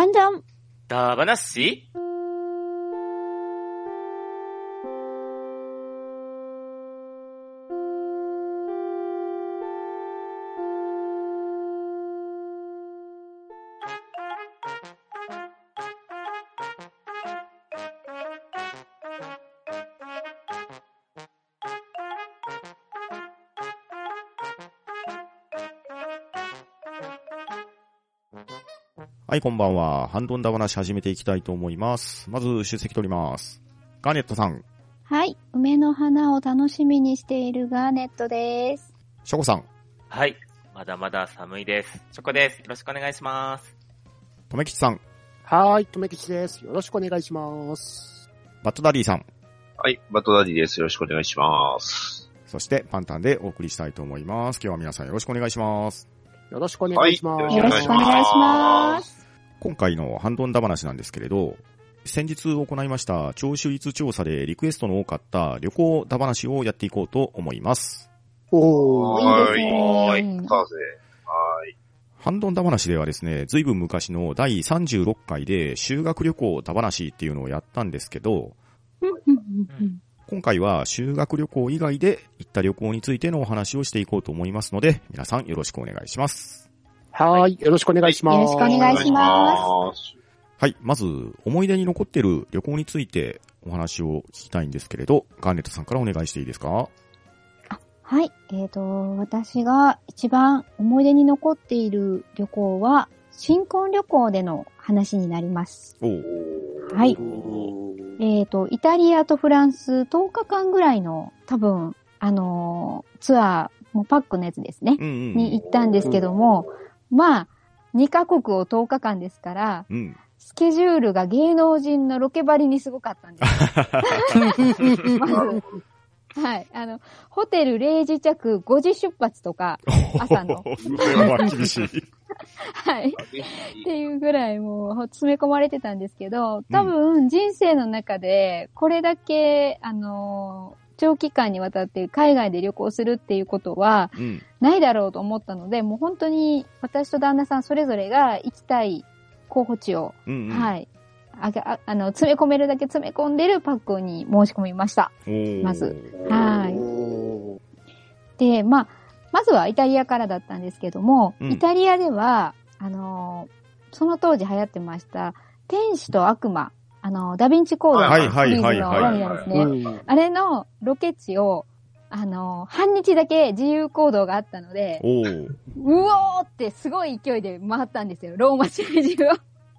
判断だばなしはい、こんばんは。ファンタンだ話始めていきたいと思います。まず、出席取ります。ガーネットさん、はい。梅の花を楽しみにしているガーネットです。チョコさん、はい。まだまだ寒いです。チョコです。よろしくお願いします。とめきちさん、はーい、とめきちです。よろしくお願いします。バットダディさん、はい、バトダディです。よろしくお願いします。そしてファンタンでお送りしたいと思います。今日は皆さんよろしくお願いします。よろしくお願いします。はいよろしくお願いします。今回のハンドンダ話なんですけれど、先日行いました聴取率調査でリクエストの多かった旅行ダ話をやっていこうと思います。おー。はーい。いいですねはーい。来たぜ。はーい。ハンドンダ話ではですね、ずいぶん昔の第36回で修学旅行ダ話っていうのをやったんですけど、今回は修学旅行以外で行った旅行についてのお話をしていこうと思いますので、皆さんよろしくお願いします。はーい、よろしくお願いします。よろしくお願いしますはい、まず思い出に残ってる旅行についてお話を聞きたいんですけれど、ガーネットさんからお願いしていいですか？はい。えっ、と、私が一番思い出に残っている旅行は、新婚旅行での話になります。はいえっ、と、イタリアとフランス10日間ぐらいの多分、あのーツアー、もうパックのやつですね。うんうんに行ったんですけども、まあ、2カ国を10日間ですから、うん。スケジュールが芸能人のロケバリにすごかったんです。まず、はい。あの、ホテル0時着5時出発とか、朝の。それは厳しい。はい。っていうぐらいもう詰め込まれてたんですけど、多分人生の中でこれだけ、あの、長期間にわたって海外で旅行するっていうことはうん。ないだろうと思ったので、もう本当に私と旦那さんそれぞれが行きたい候補地を、うん、うん。はい。あがああの、詰め込めるだけ詰め込んでるパックに申し込みました。まず。はいで、まあ、まずはイタリアからだったんですけども、うんイタリアでは、あのーその当時流行ってました、天使と悪魔、あのーダヴィンチコードのシリーズのワですね。うんあれのロケ地を、あのー半日だけ自由行動があったので、うおーってすごい勢いで回ったんですよ。ローマ市中を。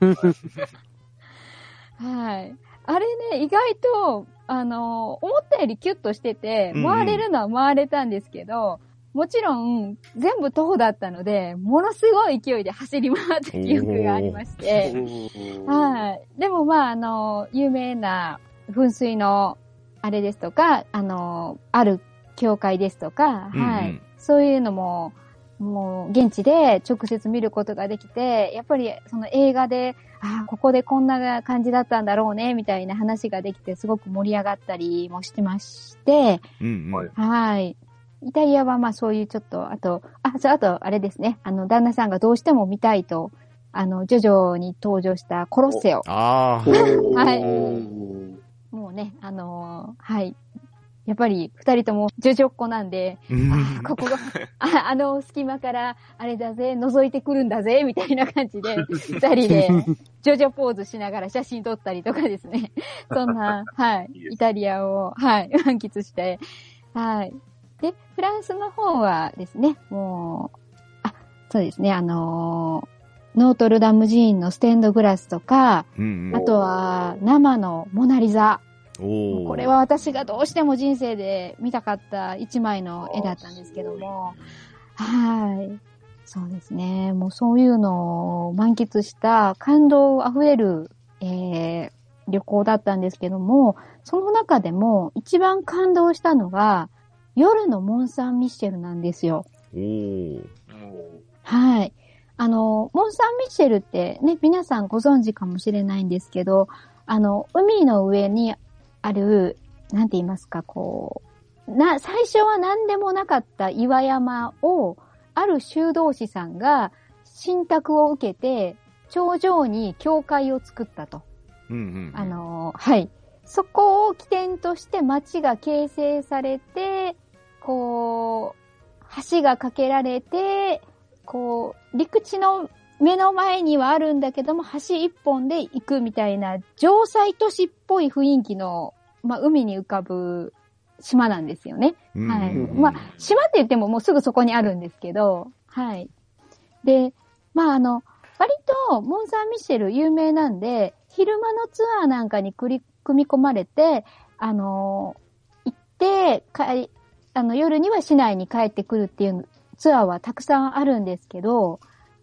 はい。あれね、意外と、あのー思ったよりキュッとしてて、うんうん回れるのは回れたんですけど、もちろん、全部徒歩だったので、ものすごい勢いで走り回った記憶がありまして、はい。でもまあ、あのー有名な噴水の、あれですとか、あのーある教会ですとか、うんうんはい。そういうのも、もう、現地で直接見ることができて、やっぱりその映画で、ああ、ここでこんな感じだったんだろうね、みたいな話ができて、すごく盛り上がったりもしてまして、うんうん。はいはい。イタリアはまあそういうちょっと、あと、あ、そう、あと、あれですね。あの、旦那さんがどうしても見たいと、あの、ジョジョに登場したコロッセオ。ああ。はいおもうね、あのーはい。やっぱり、二人ともジョジョっ子なんで、うんあーここが、ああの隙間から、あれだぜ、覗いてくるんだぜ、みたいな感じで、二人で、ジョジョポーズしながら写真撮ったりとかですね。そんな、はいイタリアを、はい、満喫して、はい。で、フランスの方はですね、もう、あ、そうですね、あのーノートルダム寺院のステンドグラスとか、うんうんあとは生のモナリザ。これは私がどうしても人生で見たかった一枚の絵だったんですけども、はい。そうですね。もうそういうのを満喫した感動あふれる、えー、旅行だったんですけども、その中でも一番感動したのが、夜のモン・サン・ミッシェルなんですよ。はい。あの、モン・サン・ミッシェルってね、皆さんご存知かもしれないんですけど、あの、海の上にある、なんて言いますか、こう、な、最初は何でもなかった岩山を、ある修道士さんが信託を受けて頂上に教会を作ったと。うんうん。あ、のーはい。そこを起点として町が形成されて、こう、橋が架けられて、こう、陸地の目の前にはあるんだけども、橋一本で行くみたいな、城塞都市っぽい雰囲気の、まあ、海に浮かぶ島なんですよね。うんはいまあ、島って言ってももうすぐそこにあるんですけど、はい。で、まああの、割とモン・サン・ミシェル有名なんで、昼間のツアーなんかにくり組み込まれて、あの行って、帰あの、夜には市内に帰ってくるっていうツアーはたくさんあるんですけど、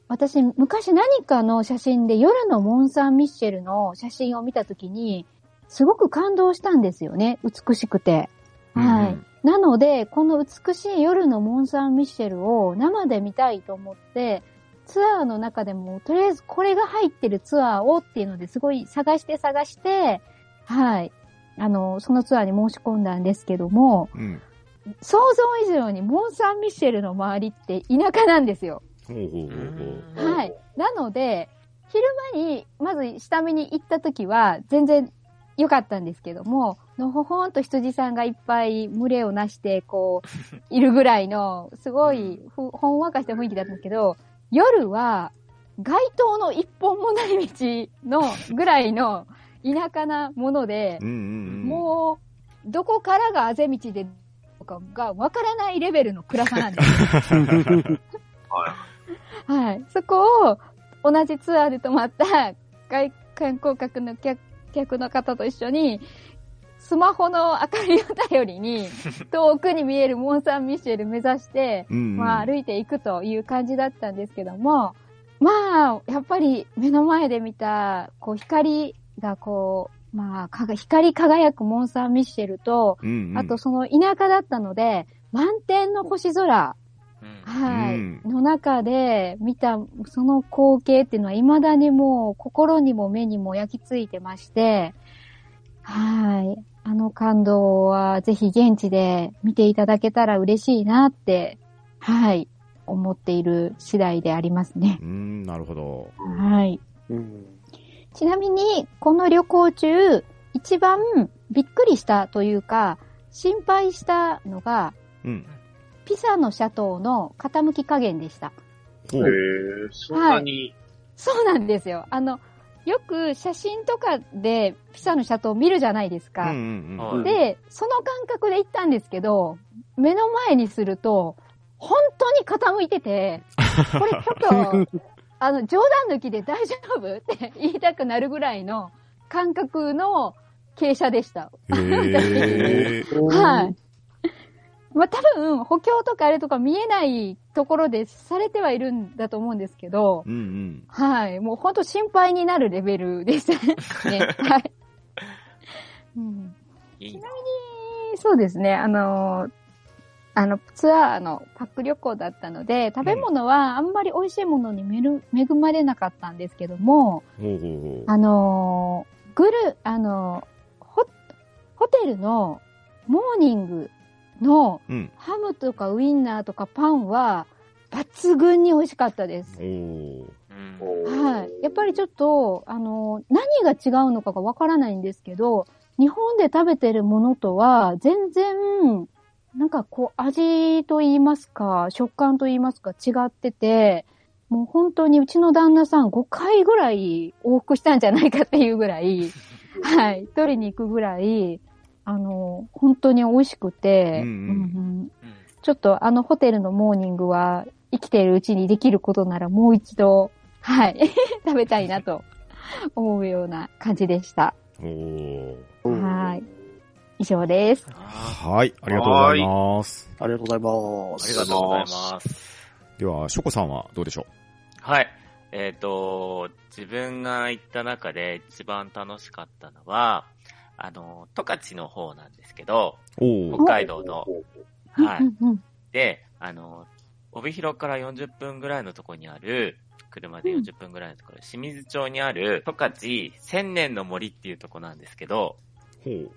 私、昔何かの写真で夜のモン・サン・ミッシェルの写真を見たときに、すごく感動したんですよね。美しくて。はい。うんなので、この美しい夜のモン・サン・ミッシェルを生で見たいと思って、ツアーの中でも、とりあえずこれが入ってるツアーをっていうのですごい探して探して、はい。あの、そのツアーに申し込んだんですけども、うん。想像以上にモン・サン・ミッシェルの周りって田舎なんですよ。ほうほうほうほう。はい。なので、昼間に、まず下見に行った時は、全然良かったんですけども、のほほんと羊さんがいっぱい群れをなして、こう、いるぐらいの、すごいふ、ほんわかした雰囲気だったんですけど、夜は、街灯の一本もない道のぐらいの田舎なものでう、んうんうん。もう、どこからがあぜ道で、とかがわからないレベルの暗さなんですよははい。そこを同じツアーで泊まった外観光客の客客の方と一緒に、スマホの明かりを頼りに、遠くに見えるモン・サン・ミシェル目指して、うんうん。まあ歩いていくという感じだったんですけども、まあ、やっぱり目の前で見た、こう光がこう、まあ、かが光り輝くモン・サン・ミシェルと、うんうん、あとその田舎だったので、満天の星空、うんはい、うんの中で見たその光景っていうのは未だにもう心にも目にも焼き付いてまして、はい。あの感動はぜひ現地で見ていただけたら嬉しいなって、はい、思っている次第でありますね。うん、なるほど。い。はい。うん。ちなみに、この旅行中、一番びっくりしたというか、心配したのが、うん。ピサのシャトーの傾き加減でした。ほへう。え、そんなに、そうなんですよ。あの、よく写真とかでピサのシャトー見るじゃないですか。うんうんうん。はいで、その感覚で行ったんですけど、目の前にすると、本当に傾いてて、これちょっと、あの、冗談抜きで大丈夫って言いたくなるぐらいの感覚の傾斜でした。はい。まあ、多分、補強とかあれとか見えないところでされてはいるんだと思うんですけど、うんうん。はい。もう本当心配になるレベルでしたね。はい。うん、いいな。そうですね。あのーあの、ツアーのパック旅行だったので、食べ物はあんまり美味しいものにめる恵まれなかったんですけども、ほうほうほう。あのーグル、あのーホ、ホテルのモーニングのうん。ハムとかウインナーとかパンは抜群に美味しかったです。はい。やっぱりちょっと、あの、何が違うのかがわからないんですけど、日本で食べてるものとは全然、なんかこう味と言いますか、食感と言いますか違ってて、もう本当にうちの旦那さん5回ぐらい往復したんじゃないかっていうぐらい、はい、取りに行くぐらい、あの、本当に美味しくて、うんうんうんうんちょっとあのホテルのモーニングは生きているうちにできることならもう一度、はい、食べたいなと思うような感じでした。はい。以上です。あはい。ありがとうございます。ありがとうございまあす。りがとうございます。では、ショコさんはどうでしょはい。えっ、と、自分が行った中で一番楽しかったのは、あの、十勝の方なんですけど、北海道の。はい。うんうんで、あの、帯広から40分ぐらいのところにある、車で40分ぐらいのところ、清水町にある十勝千年の森っていうところなんですけど、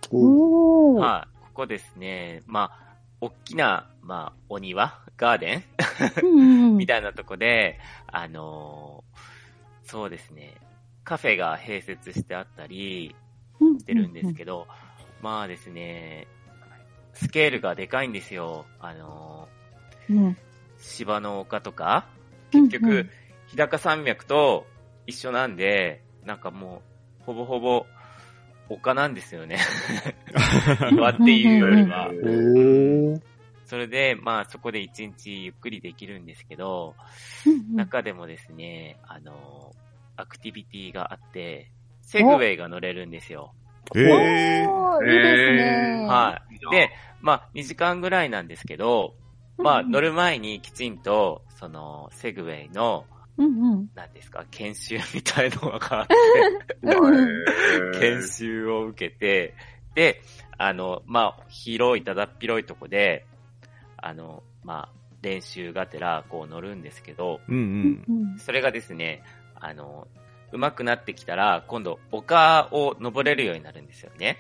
ほう。おー。はい。ここですね、まあ、大きな、まあ、お庭ガーデン？みたいなとこで、あのーそうですね、カフェが併設してあったりうんしてるんですけど、まあですね、スケールがでかいんですよ。あのうん。ー芝の丘とか、結局、うんうん日高山脈と一緒なんで、なんかもう、ほぼほぼ、丘なんですよね。岩っていうよりは。それで、まあそこで一日ゆっくりできるんですけど、うん中でもですね、あの、アクティビティがあって、セグウェイが乗れるんですよ。えー。おーいいですね。はい。で、まあ2時間ぐらいなんですけど、まあ乗る前にきちんと、その、セグウェイの、うんうん。何ですか、研修みたいのがあって、うん。研修を受けて、で、あの、まあ、広い、だだっ広いとこで、あの、まあ、練習がてら、こう乗るんですけど、うんうん。それがですね、あの、上手くなってきたら、今度、丘を登れるようになるんですよね。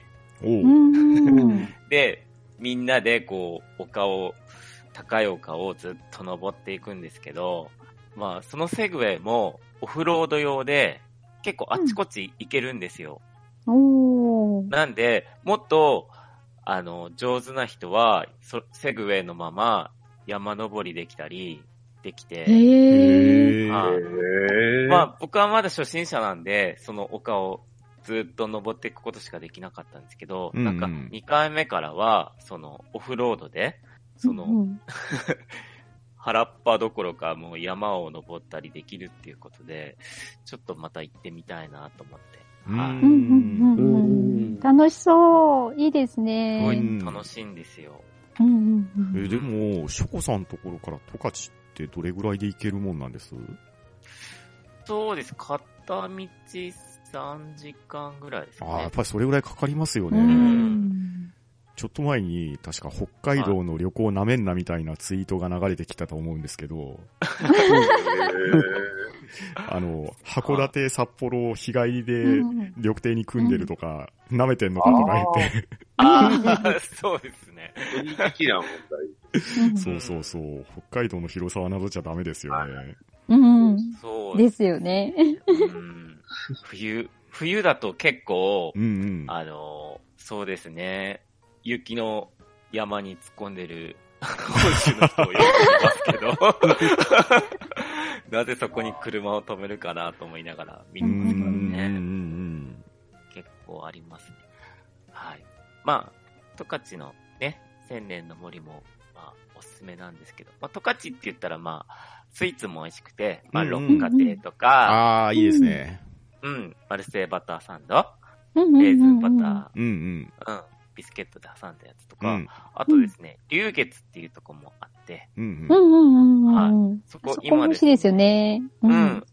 で、みんなで、こう、丘を、高い丘をずっと登っていくんですけど、まあ、そのセグウェイも、オフロード用で、結構あっちこっち行けるんですよ。おー。なんで、もっと、あの、上手な人は、そセグウェイのまま山登りできたり、できて、へ。はまあ、僕はまだ初心者なんで、その丘をずっと登っていくことしかできなかったんですけど、うんうんなんか、2回目からは、その、オフロードで、その、うん 原っぱどころかもう山を登ったりできるっていうことで、ちょっとまた行ってみたいなと思って。うんはいうんうんうんうん楽しそう。いいですすごね。い楽しいんですよ。うんうんうんえ、でも、ショコさんのところから十勝ってどれぐらいで行けるもんなんです？そうです。片道3時間ぐらいですああ、やっね。ぱりそれぐらいかかりますようね。んちょっと前に、確か北海道の旅行なめんなみたいなツイートが流れてきたと思うんですけど、あの、函館、札幌、日帰りでうん旅程に組んでるとか、舐めてんのかとか言って、ああ、そうですね。な問題。そうそうそう、北海道の広さはなどっちゃダメですよね。うん。そうですよね。うん冬、冬だと結構う、んうん。あの、そうですね、雪の山に突っ込んでる本州の人をよく見ますけど、なぜそこに車を止めるかなと思いながら見うてますね。ん結構ありますね。はい。まあ、十勝のね、千年の森も、まあ、おすすめなんですけど、まあ、十勝って言ったらまあ、スイーツも美味しくて、まあ、うんうん六花亭とか、ああ、いいですね。うん、マルセイバターサンド、うんレーズンバタうんうん。ー、うん、ビスケットで挟んだやつとか、うん。あとですね、龍月っていうとこもあって、うんう。んうんうんうん。そこそこ今です美味しいですよね。ううん。。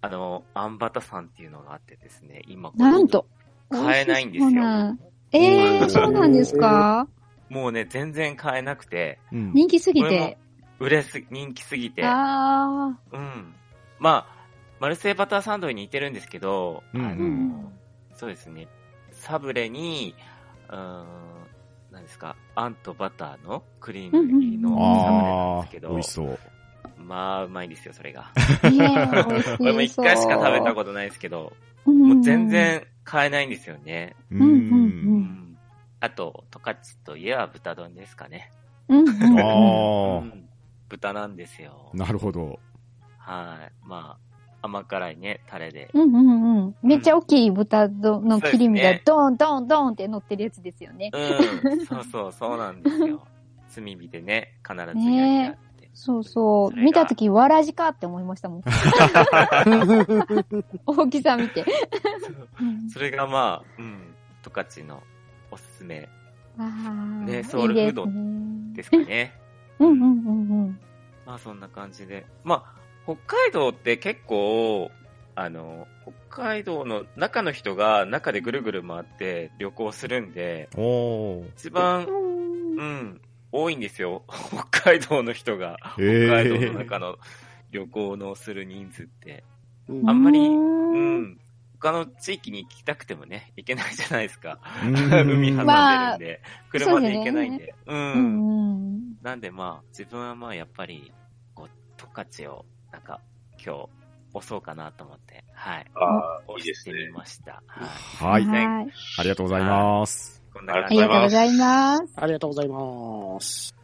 あの、アンバタさんっていうのがあってですね、今なんと。買えないんですよええー、そうなんですか？もうね、全然買えなくて、うん。人気すぎて。売れす、人気すぎて、あうん。まあ、マルセイバターサンドに似てるんですけど、うんあの、うんそうですね、サブレに、何ですか、あんとバターのクリーム入りのうんサブレなんああですけ、ど、美味しそう。まあ、うまいんですよ、それが。あ。ねえ、美味しそう。俺も一回しか食べたことないですけど、ともう全。然買えないんですよね。ううんうんううんん。あと、十勝といえば豚丼ですかね。うんうん。あうん豚なんですよあ、。なるほど。はい。まあ、甘辛いね、タレで。うんうんうん。めっちゃ大きい豚の切り身がドーンドーンドーンって乗ってるやつですよね。うん。そうそう、そうなんですよ。炭火でね、必ず焼いてあって。そうそう。見たとき、わらじかって思いましたもん。大きさ見て。うんそれがまあ、うん、十勝のおすすめねソウルフードですねですかね。うんうんうんうん。まあそんな感じで。まあ、北海道って結構、あの、北海道の中の人が中でぐるぐる回って旅行するんで。一番、うんうん、多いんですよ。北海道の人が、北海道の中の旅行のする人数って。うんあんまりううんん。他の地域に行きたくてもね、行けないじゃないですか。うん海挟んでまあるんで、車で行けないんで。う。うんんうん。なんでまあ、自分はまあやっぱり、こう、十勝を、なんか、今日、押そうかなと思って、はい。ああ、いい押してみですね。ました。はい。はい。はい。ありがとうございます。こんなあ感じでりがとうございます。ありがとうございます。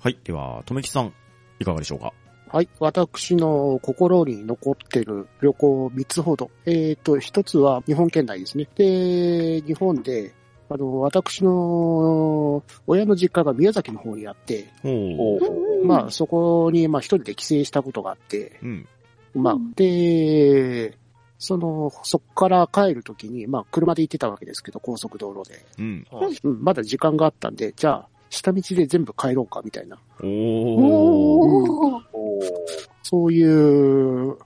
はい。では、とめきさん、いかがでしょうか？はい。私の心に残ってる旅行3つほど。えっ、と、1つは日本県内ですね。で、日本で、あの、私の親の実家が宮崎の方にあって、まあ、そこに、まあ、一人で帰省したことがあって、うん。まあうん、で、その、そこから帰るときに、まあ、車で行ってたわけですけど、高速道路で。うん。うん、まだ時間があったんで、じゃあ、下道で全部帰ろうか、みたいな。おー。おそういう、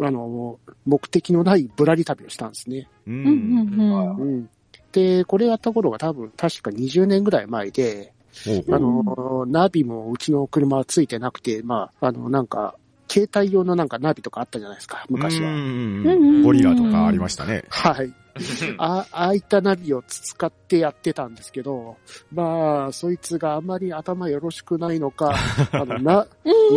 あの、目的のないぶらり旅をしたんですね。うんうんうん。で、これやった頃が多分、確か20年ぐらい前で、おあの、ナビもうちの車はついてなくて、まあ、あの、なんか、携帯用のなんかナビとかあったじゃないですか、昔は。ゴリラとかありましたね。はい。あ、ああいったナビを使ってやってたんですけど、まあ、そいつがあまり頭よろしくないのか、あの、な、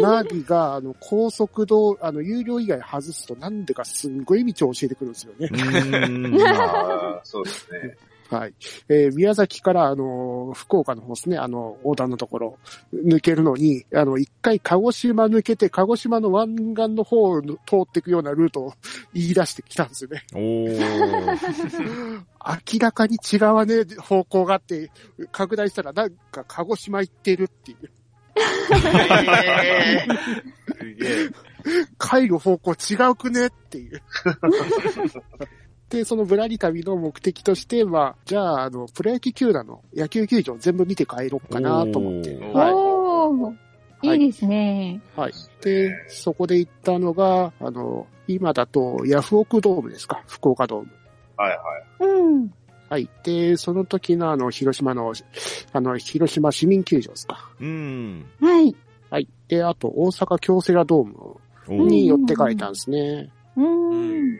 ナビが、あの、高速道、あの、有料以外外すと、なんでかすんごい道を教えてくるんですよね。うん。あ あ、そうですね。はい。えー宮崎から、あの、福岡の方ですね、あの、横断のところ、抜けるのに、あの、一回鹿児島抜けて、鹿児島の湾岸の方を通っていくようなルートを 言い出してきたんですよね。おー。明らかに違わねえ方向があって、拡大したらなんか鹿児島行ってるっていう。え。帰る方向違うくねっていう。で、そのぶらり旅の目的としては、じゃあ、あの、プロ野球球団の野球球場全部見て帰ろうかなと思って。はい。いいですね。はい。で、そこで行ったのが、あの、今だとヤフオクドームですか、福岡ドーム。はいはい。うん。はい。で、その時のあの、広島の、あの、広島市民球場ですか？うん。はい。はい。で、あと、大阪京セラドームに寄って帰ったんですね。うん。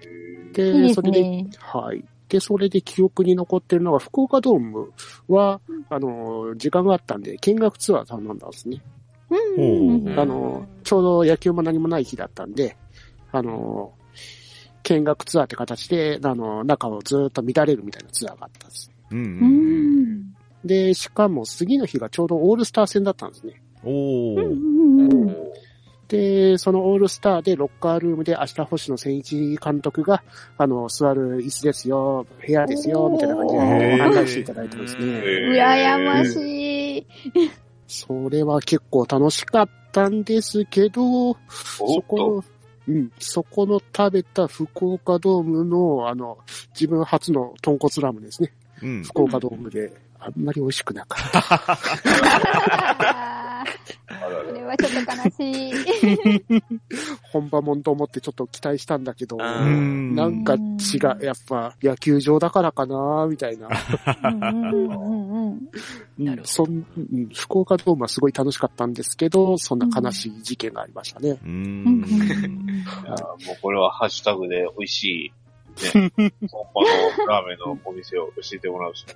で、いいですそれで、ね。はい。で、それで記憶に残ってるのが、福岡ドームは、あの、時間があったんで、見学ツアー頼んだんですね。うんうんあの、ちょうど野球も何もない日だったんで、あの、見学ツアーって形で、あの、中をずっと見られるみたいなツアーがあったんです。うん。で、しかも次の日がちょうどオールスター戦だったんですね。おうんー。うんうんで、そのオールスターでロッカールームで明日星野千一監督が、あの、座る椅子ですよ、部屋ですよ、みたいな感じでへー案内していただいてますね。羨ましい。それは結構楽しかったんですけど、おそこうん、そこの食べた福岡ドームの、あの、自分初の豚骨ラーメンですね。うん。福岡ドームで、あんまり美味しくなかった。それはちょっと悲しい。本場もんと思ってちょっと期待したんだけど。なんか違う、やっぱ野球場だからかな、みたいな。そんうん福岡ドームはすごい楽しかったんですけど、そんな悲しい事件がありましたね。もうこれはハッシュタグで美味しい、ね、本場のラーメンのお店を教えてもらうしか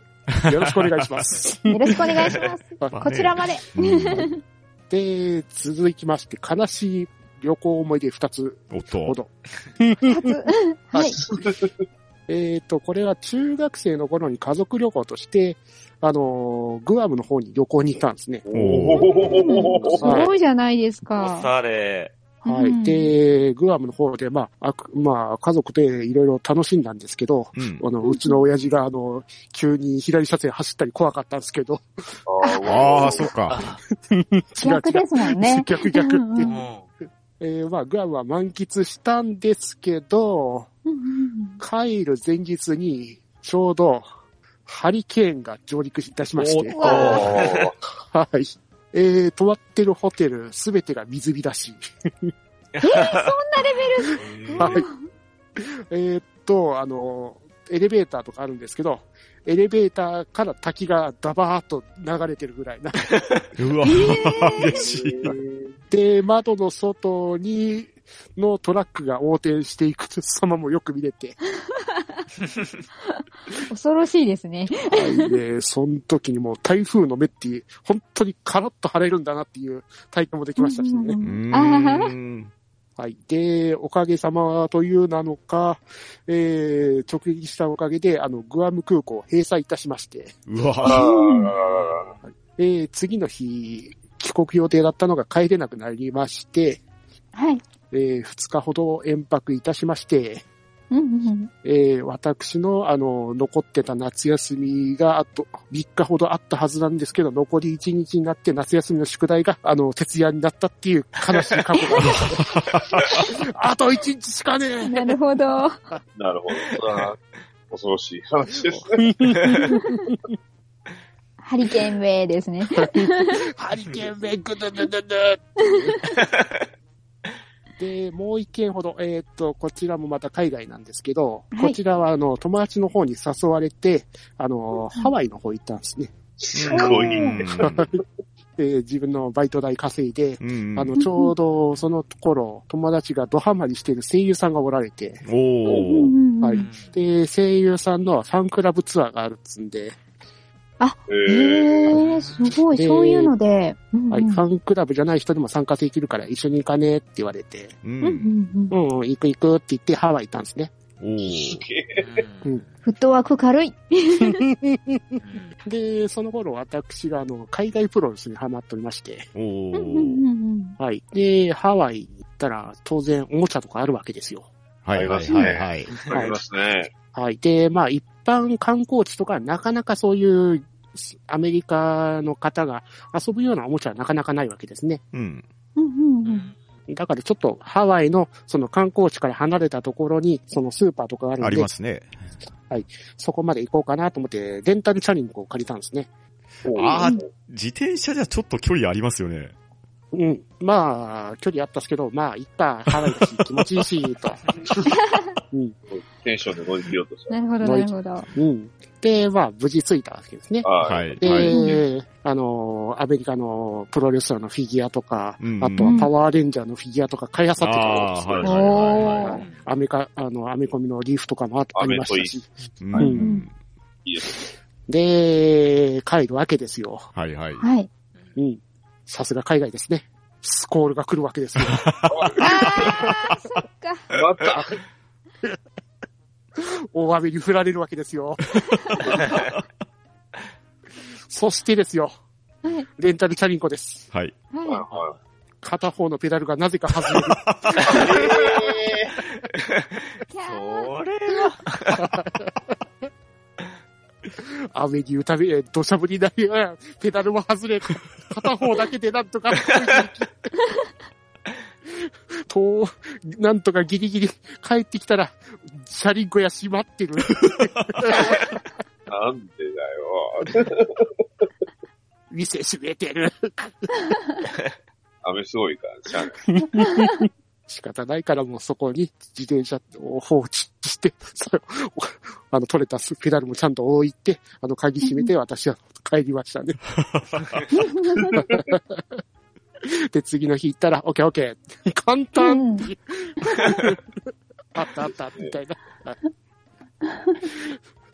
よろしくお願いします。よろしくお願いします。こちらまで。うんで、続きまして、悲しい旅行思い出2つほ。ど。初。はい。えっ、と、これは中学生の頃に家族旅行として、あのーグアムの方に旅行に行ったんですね。おおすごいじゃないですおか。しゃれ。はい。うんで、グアムの方で、まあ、あくまあ、家族でいろいろ楽しんだんですけど、うん。あの、うちの親父が、あの、急に左車線走ったり怖かったんですけど、ああ、そうか。違う違う。逆ですもんね。逆逆って。うんうんえーまあ、グアムは満喫したんですけど、うんうん帰る前日に、ちょうど、ハリケーンが上陸いたしましてはい。えー、泊まってるホテルすべてが水浸し。はい。えーっと、あの、エレベーターとかあるんですけど、エレベーターから滝がダバーっと流れてるぐらいな。うわ、嬉しい。で、窓の外に、のトラックが横転していく様もよく見れて、恐ろしいですね。はい。で、その時にもう台風の目っていう、本当にカラッと晴れるんだなっていう体験もできましたしね。はい。で、おかげさまというなのか、えー、直撃したおかげで、あの、グアム空港を閉鎖いたしまして、うわあえー、次の日、帰国予定だったのが帰れなくなりまして、はい。えー、2日ほど延泊いたしまして、うんうんえー、私の、あの、残ってた夏休みが、あと、3日ほどあったはずなんですけど、残り1日になって夏休みの宿題が、あの、徹夜になったっていう悲しい過去があります。あと1日しかねえなるほど。あ、なるほど。それは恐ろしい話ですね。ハリケーンウェイですね。ハリケーンメイクドゥドゥドゥドゥで、もう一件ほど、えーっと、こちらもまた海外なんですけど、はい。こちらは、あの、友達の方に誘われて、あの、ハワイの方行ったんですね。すごい。うん。ね。で、自分のバイト代稼いで、うんあの、ちょうどその頃、友達がドハマりしている声優さんがおられて、はい。で、声優さんのファンクラブツアーがあるっつんで、えへーえ、すごい、でそういうので。うんはい、ファンクラブじゃない人でも参加できるから一緒に行かねって言われて、う。うんうんんうんうん、行く行くって言ってハワイ行ったんですね。おー。フットワーク軽い。で、その頃私があの、海外プロレスにハマっておりまして、おうんうんうー。んはい。で、ハワイ行ったら当然おもちゃとかあるわけですよ。はいはいはいはい。ありますね。はい。で、まあ一般観光地とかなかなかそういうアメリカの方が遊ぶようなおもちゃはなかなかないわけですね。うん。うんうんうんだからちょっとハワイのその観光地から離れたところにそのスーパーとかがあるあんで、りますね。そこまで行こうかなと思ってレンタルチャリンコを借りたんですね。あー自転車じゃちょっと距離ありますよね。うん。まあ、距離あったっすけど、まあ、いっか、ハワイだし、気持ちいいし、と。うん。テンションで乗り切ろうとした。なるほど、なるほど。うん。で、まあ、無事着いたわけですね。は。はいい。で、はい。あの、アメリカのプロレスラーのフィギュアとか、うんあとはパワーレンジャーのフィギュアとか買い漁ってたわけですよあーはいはいはいおー。アメカ、あの、アメコミのリーフとかもあありましたし。うんうんいいですで、帰るわけですよ。はいはい。はい。うん。さすが海外ですね。スコールが来るわけですよ。あー、そっか。ね。また、大雨に降られるわけですよ。そしてですよ、はい。レンタルチャリンコです。はい。はい片方のペダルがなぜか外れる。それは、雨に打たれ、土砂降りになり、うんペダルも外れ、片方だけでなんとか、と、なんとかギリギリ帰ってきたら、チャリンコや閉まってる。い。なんでだよ。店閉めてる。雨すごいから、しゃあない。仕方ないからもうそこに自転車を放置して、それをあの、取れたペダルもちゃんと置いて、あの、鍵閉めて私は帰りましたね。で、次の日行ったら、オッケーオッケー。簡単って、あったあった、みたいな。はい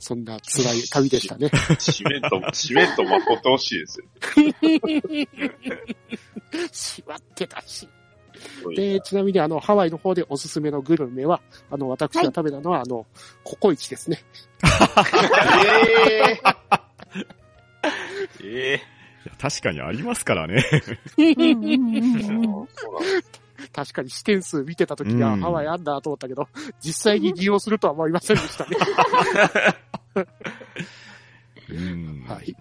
そんな辛い旅でしたね。締めと、締めとまこってほしいですよ。閉まってたし。で、ちなみにあの、ハワイの方でおすすめのグルメは、あの、私が食べたのは、あの、ココイチですね。えええいや確かにありますからね。確かに視点数見てた時には、うんハワイあんだと思ったけど、実際に利用するとは思いませんでしたね。うん。はい。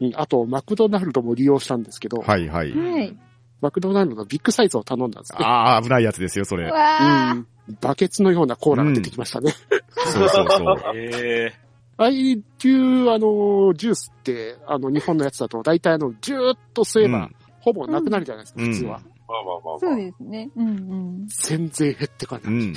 うんあと、マクドナルドも利用したんですけど、はいはい。はい。マクドナルドのビッグサイズを頼んだんですね。ああ、危ないやつですよ、それ。わうあ、ん。バケツのようなコーラが出てきましたね。そうそうそう。ええああいう、あの、ジュースって、あの、日本のやつだと、大体あの、ジューッと吸えば、うんほぼなくなるじゃないですか、うん普通は。まあまあまあまあ。そうですね。うんうん。全然減ってかない。うん。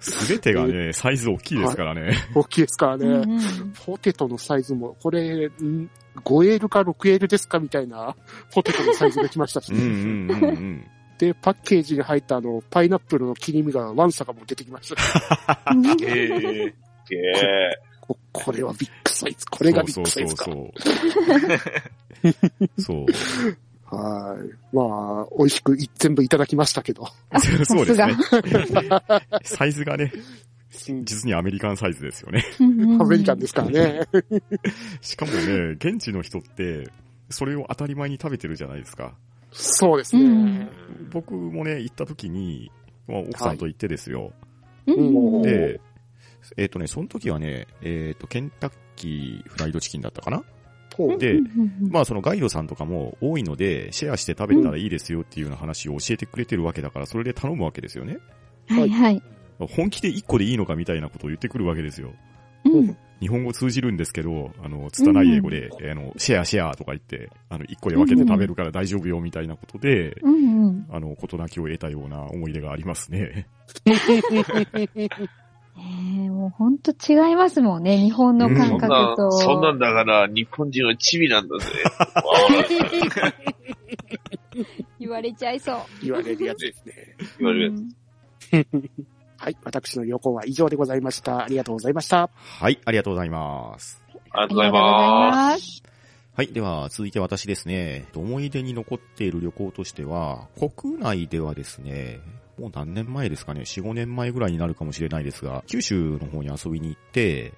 すべてがね、サイズ大きいですからね。大きいですからね。うんうんポテトのサイズも、これ、ん 5L か 6L ですかみたいな、ポテトのサイズが来ましたし、うんうんうんうん。で、パッケージに入ったあの、パイナップルの切り身がワンサカも出てきました。うん。ええすげえ。ここれはビッグサイズ。これがビッそうグサイズか。そうそうそう。そう。はい。まあ、美味しくい全部いただきましたけど。そうですねさ。サイズがね、実にアメリカンサイズですよね。アメリカンですからね。しかもね、現地の人って、それを当たり前に食べてるじゃないですか。そうですうんね。僕もね、行った時に、まあ、奥さんと行ってですよ。うんで、えっ、とね、その時はね、えっ、と、ケンタッキーフライドチキンだったかな？ほうで、うんまあそのガイドさんとかも多いので、シェアして食べたらいいですよっていうような話を教えてくれてるわけだから、それで頼むわけですよね。はいはい。本気で1個でいいのかみたいなことを言ってくるわけですよ。うん日本語通じるんですけど、あの、拙い英語で、あの、シェアシェアとか言って、あの、1個で分けて食べるから大丈夫よみたいなことで、うんうん。あの、事なきを得たような思い出がありますね。ええもうほんと違いますもんね、日本の感覚そんなと。、そんなんだから日本人はチビなんだぜ。言われちゃいそう。言われるやつですね。言われるやつ。はい。私の旅行は以上でございました。ありがとうございました。はい、ありがとうございます。ありがとうございます。す。はい。では、続いて私ですね。思い出に残っている旅行としては、国内ではですね、もう何年前ですかね、4、5年前ぐらいになるかもしれないですが、九州の方に遊びに行って、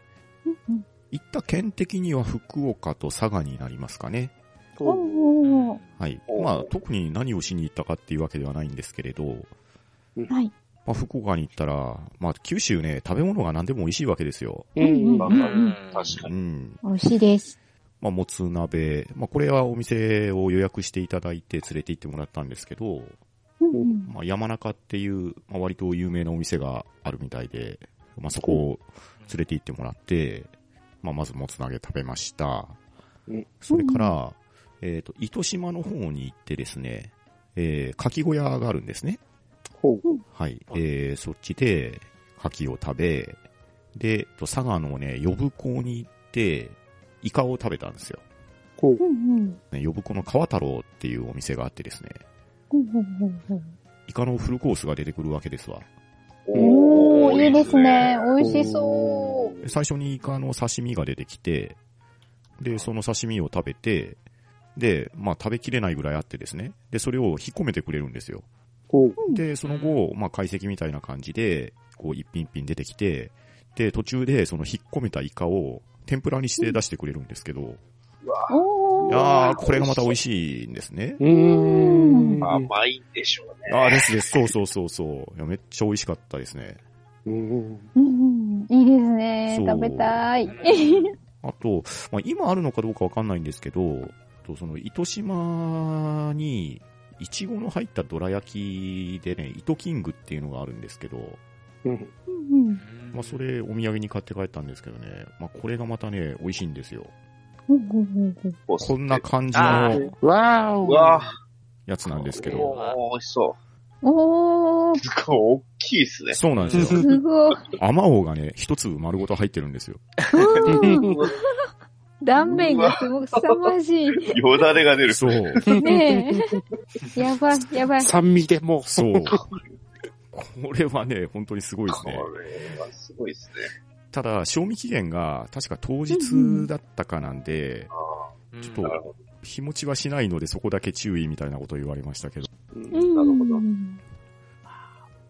うん行った県的には福岡と佐賀になりますかね。はい。おまあ、特に何をしに行ったかっていうわけではないんですけれど、はい。まあ、福岡に行ったら、まあ、九州ね、食べ物が何でも美味しいわけですよ。ううん確かに。うん。美味しいです。まあ、もつ鍋。まあ、これはお店を予約していただいて連れて行ってもらったんですけど、うんうんまあ、山中っていう、まあ、割と有名なお店があるみたいで、まあ、そこを連れて行ってもらって、まあ、まずもつ鍋食べましたうん。それから、えっ、と、糸島の方に行ってですね、えー、牡蠣小屋があるんですね。はい。えー、そっちで、牡蠣を食べ、で、と佐賀のね、呼子に行って、イカを食べたんですよ。呼子の川太郎っていうお店があってですね、イカのフルコースが出てくるわけですわ。おー、いいですね。。美味しそで最初にイカの刺身が出てきて、で、その刺身を食べて、で、まあ食べきれないぐらいあってですね。で、それを引っ込めてくれるんですよ。で、その後、まあ解析みたいな感じで、こう一品一品出てきて、で、途中でその引っ込めたイカを天ぷらにして出してくれるんですけど、う。おいー。やー、これがまた美味しいんですね。うーん。甘いんでしょうね。あーですです。そうそうそうそう。いやめっちゃ美味しかったですね。うん。いいですね。食べたい。あと、まあ、今あるのかどうかわかんないんですけど、とその糸島に、いちごの入ったどら焼きでね、糸キングっていうのがあるんですけど、うん。うんまあ、それお土産に買って帰ったんですけどね、まあ、これがまたね、美味しいんですよ。こんな感じあのーわーわやつなんですけど、おー、美味しそおー、う。すごい大きいですね。そうなんですよ。すごい。アマオがね、一粒丸ごと入ってるんですよ。うん断面がすごく凄まじい。よだれが出る。そう。ねえ。やばい、やばい。酸味でもう。そう。これはね、本当にすごいですこれね。はすごいですね。ただ、賞味期限が確か当日だったかなんで、あちょっと日持ちはしないのでそこだけ注意みたいなことを言われましたけど。うんうなるほどん。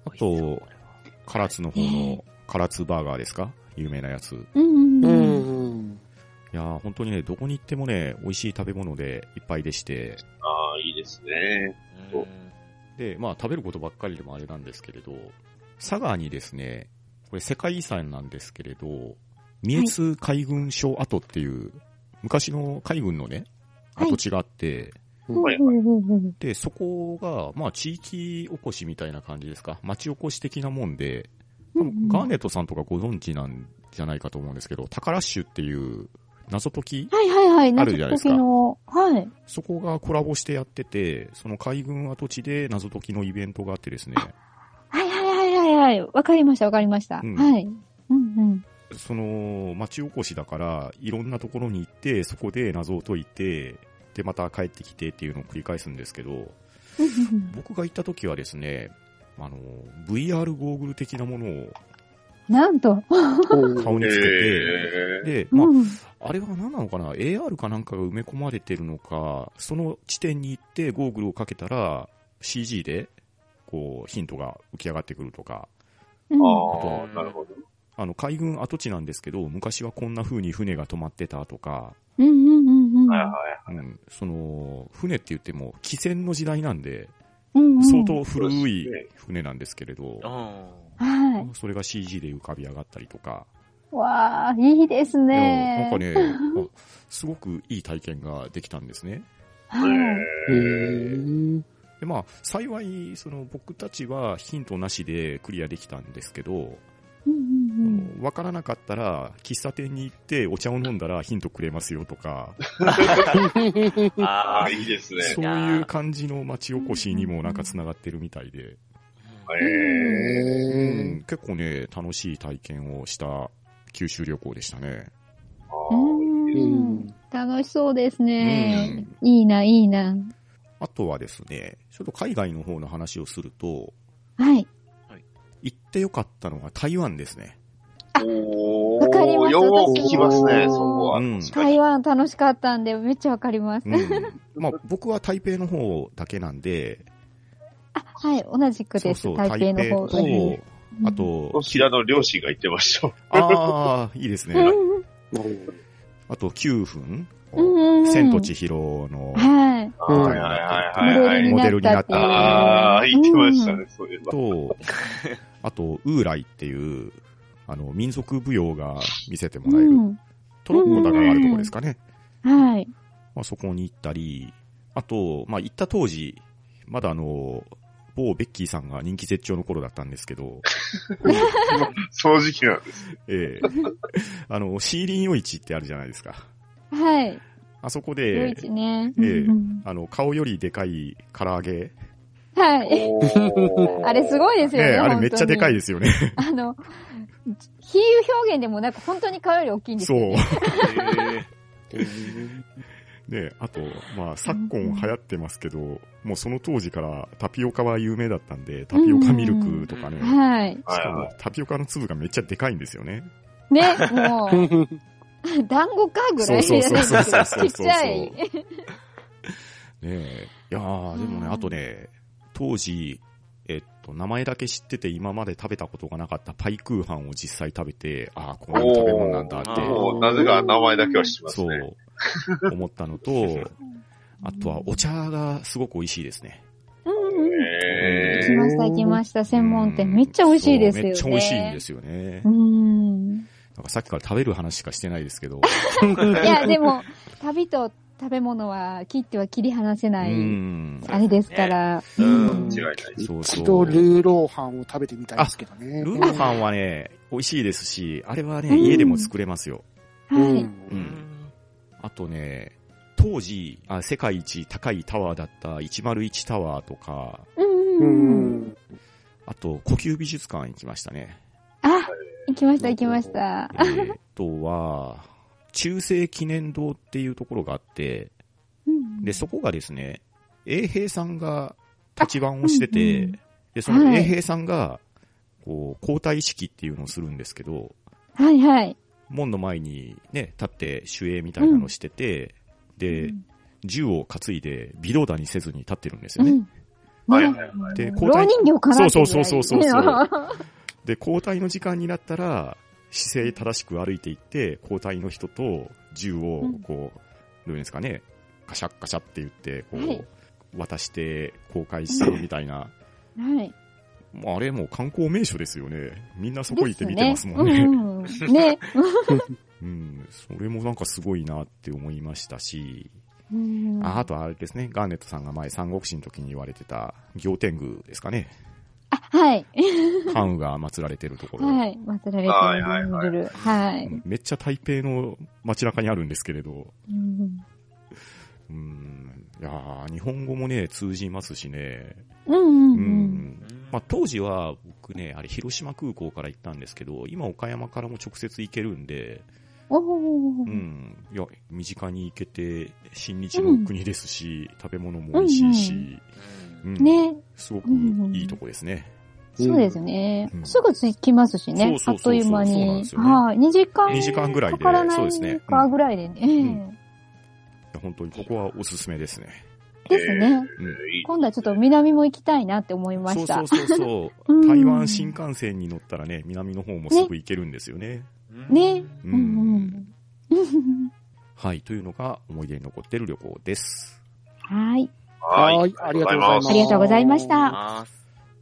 あと、唐津の方の唐津バーガーですか？有名なやつ。いうんううん。ん。やー本当にね、どこに行ってもね、美味しい食べ物でいっぱいでして、ああ、いいですね。で、まあ食べることばっかりでもあれなんですけれど、佐賀にですね、これ世界遺産なんですけれど、三重津海軍省跡っていう、昔の海軍のね、はい。跡地があって、はい。うんうんうんで、そこが、まあ地域おこしみたいな感じですか、町おこし的なもんで、多分ガーネットさんとかご存知なんじゃないかと思うんですけど、タカラッシュっていう謎解きはいはいはい。あるじゃないですか。謎解きの、はい。そこがコラボしてやってて、その海軍跡地で謎解きのイベントがあってですね、はいはい。わかりましたわかりました。うんはい。うんうん。その、町おこしだから、いろんなところに行って、そこで謎を解いて、で、また帰ってきてっていうのを繰り返すんですけど、僕が行った時はですね、あの、VR ゴーグル的なものをなんと。顔につけて、えで、まあ、うんあれは何なのかな ?AR かなんかが埋め込まれてるのか、その地点に行ってゴーグルをかけたら CG で、こう、ヒントが浮き上がってくるとか、うんああ、なるほど。あの、海軍跡地なんですけど、昔はこんな風に船が止まってたとか、うんうんうんうん。はいはい。うん、その、船って言っても、汽船の時代なんで、うんうん相当古い船なんですけれど、あはい。それが CG で浮かび上がったりとか、わあ、いいですね。なんかね、あすごくいい体験ができたんですね。はい。へーで、まあ、幸い、その、僕たちはヒントなしでクリアできたんですけど、うんうんうんわからなかったら、喫茶店に行ってお茶を飲んだらヒントくれますよとか、あ。あ。いいですね。そういう感じの町おこしにもなんか繋がってるみたいで、えうへん、結構ね、楽しい体験をした九州旅行でしたね。うーん楽しそうですね。いいな、いいな。あとはですね、ちょっと海外の方の話をすると、はい。行ってよかったのが台湾ですね。おーわかりますよう聞きますね、そこは。うん台湾楽しかったんで、めっちゃわかります。うん。まあ、僕は台北の方だけなんで、あ、はい、同じくです。そうそう、台北の方。台北と、あと、こちらの両親が言ってました。ああ、いいですね。うん あと9分、うんうん千と千尋のはい。はいはいはいはい。モデルになっっていうああ、言ってましたね、そういえば。と、あと、ウーライっていう、あの、民族舞踊が見せてもらえる、うんトロッコダがあるところですかね。はい。まあ、そこに行ったり、あと、まあ、行った当時、まだあの、某ベッキーさんが人気絶頂の頃だったんですけど、正直なんです。ええあの、シーリン夜市ってあるじゃないですか。はい。あそこ夜で、市ね。ええうんうんあの、顔よりでかい唐揚げ。はい。あれすごいですよね。ええあれめっちゃでかいでですよね。す。あの、比喩表現でもなく本当に顔より大きいんですそう。よ、ね。ねあと、まあ、昨今流行ってますけど、もうその当時からタピオカは有名だったんで、タピオカミルクとかね。はい。しかも、タピオカの粒がめっちゃでかいんですよね。ね、もう、団子かぐらいそうそうそうそうそうちっちゃい。ねえ。いやー、でもね、うんあとね、当時、えっと、名前だけ知ってて今まで食べたことがなかったパイクーハンを実際食べて、ああ、こういう食べ物なんだって、なぜか名前だけは知ってますそね。う、思ったのと、あとはお茶がすごごく美味しいですね。うんうん。え行きました、行きました。専門店。めっちゃ美味しいですよね。めっちゃ美味しいんですよね。うん。なんかさっきから食べる話しかしてないですけど。いや、でも、旅と食べ物は切っては切り離せうない、ん。あれですから。うん違いない。そうそう。一度ルーローハンを食べてみたいですけどね。ルーローハンはね、美味しいですし、あれはね、うん家でも作れますよ。はい。う。うんん。あとね、当時あ、世界一高いタワーだった101タワーとか、う。ん。あと、呼吸美術館行きましたね。あ、行きました、行きました。えーあとは、中世記念堂っていうところがあって、うんで、そこがですね、衛兵さんが立ち番をしてて、うんうんで、そのはい衛兵さんが、こう、交代式っていうのをするんですけど、はいはい。門の前にね、立って守衛みたいなのをしてて、で、うん銃を担いで微動だにせずに立ってるんですよね。うん。はいねはいはい。で、老人形かなそうそうそうそうそうね で、交代の時間になったら、姿勢正しく歩いていって、交代の人と銃をうん、こう、どういうんですかね、カシャッカシャって言って、こう、はい渡して公開してみたいな。はい。あれもう観光名所ですよね。みんなそこ行って見てますもんね。ね。うんうんね。うん、それもなんかすごいなって思いましたし、うんああとあれですね、ガーネットさんが前三国志の時に言われてた、行天宮ですかね。あ、はい。関羽が祀られてるところ。はい。祀られてはいはいはいる。はい。めっちゃ台北の街中にあるんですけれど、うんうん、いやー日本語もね、通じますしね、ううんうんん。まあ、当時は僕ね、あれ広島空港から行ったんですけど、今岡山からも直接行けるんで、おうー。ん、いや、身近に行けて、親日の国ですし、食べ物も美味しいし、うんね。すごくいいとこですね。そうですねう。んすぐ着きますしね。そうそうそうそうあっという間にはい。2時間。2時間ぐらいでかからないそうですねかぐらいでんね。本当にここはおすすめですね。ですね。今度はちょっと南も行きたいなって思いました。そうそうそう台湾新幹線に乗ったらね、南の方もすぐ行けるんですよね。ね。ううんんうん。はい、というのが思い出に残ってる旅行です。はい。はい。はいありがとうございますありがとうございました。は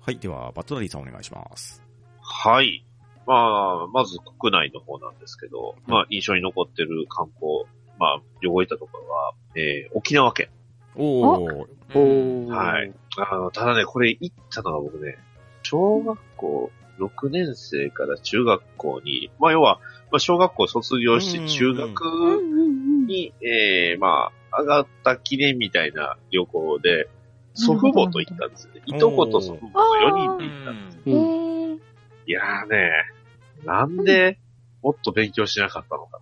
い、では、バットダディさんお願いします。はい。まあ、まず国内の方なんですけど、まあ、印象に残ってる観光、まあ、旅行行ったところは、えー、沖縄県。おー、おーはい。あの、ただね、これ行ったのが僕ね、小学校6年生から中学校に、まあ、要は、まあ、小学校卒業して中うん学うんうん。に、えー、まあ、上がった記念みたいな旅行で、祖父母と行ったんですよね。いとこと祖父母と4人で行ったんです。へーいやーね、なんで、もっと勉強しなかったのか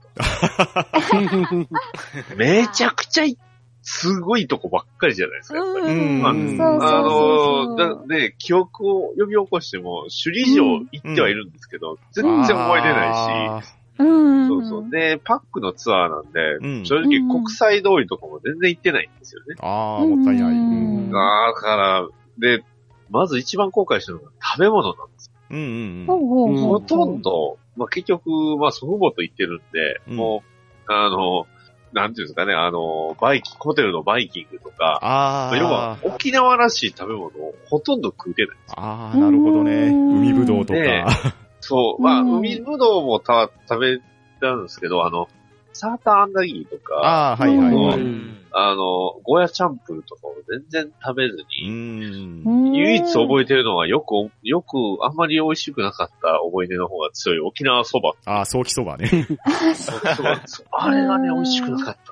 と。めちゃくちゃい、すごいとこばっかりじゃないですか、やっぱり。うんまあそうあ。の、だで、記憶を呼び起こしても、首里城行ってはいるんですけど、全然覚えてないし、し。うん。そうそう。で、パックのツアーなんで、うん正直国際通りとかも全然行ってないんですよね。あー、もったいない。ううんん。だから、で、まず一番後悔したのが食べ物なんですうんうんほうほうほうほとんど、まあ、結局、まあ、祖父母と言ってるんで、うんもう、あの、なんていうんですかね、あの、バイキング、ホテルのバイキングとか、あ要はー、沖縄らしい食べ物をほとんど食うてない。あー、なるほどね。うん海ぶどうとねか。そう、まあ、うん海ぶどうもた食べたんですけど、あの、サーターアンダギーとか、あー、はいはいはうい。んあの、ゴーヤチャンプルとかを全然食べずうに、ん。うん唯一覚えてるのはよく、よくあんまり美味しくなかった思い出の方が強い沖縄そば。あー、早期そばね。あれがね、美味しくなかった。で、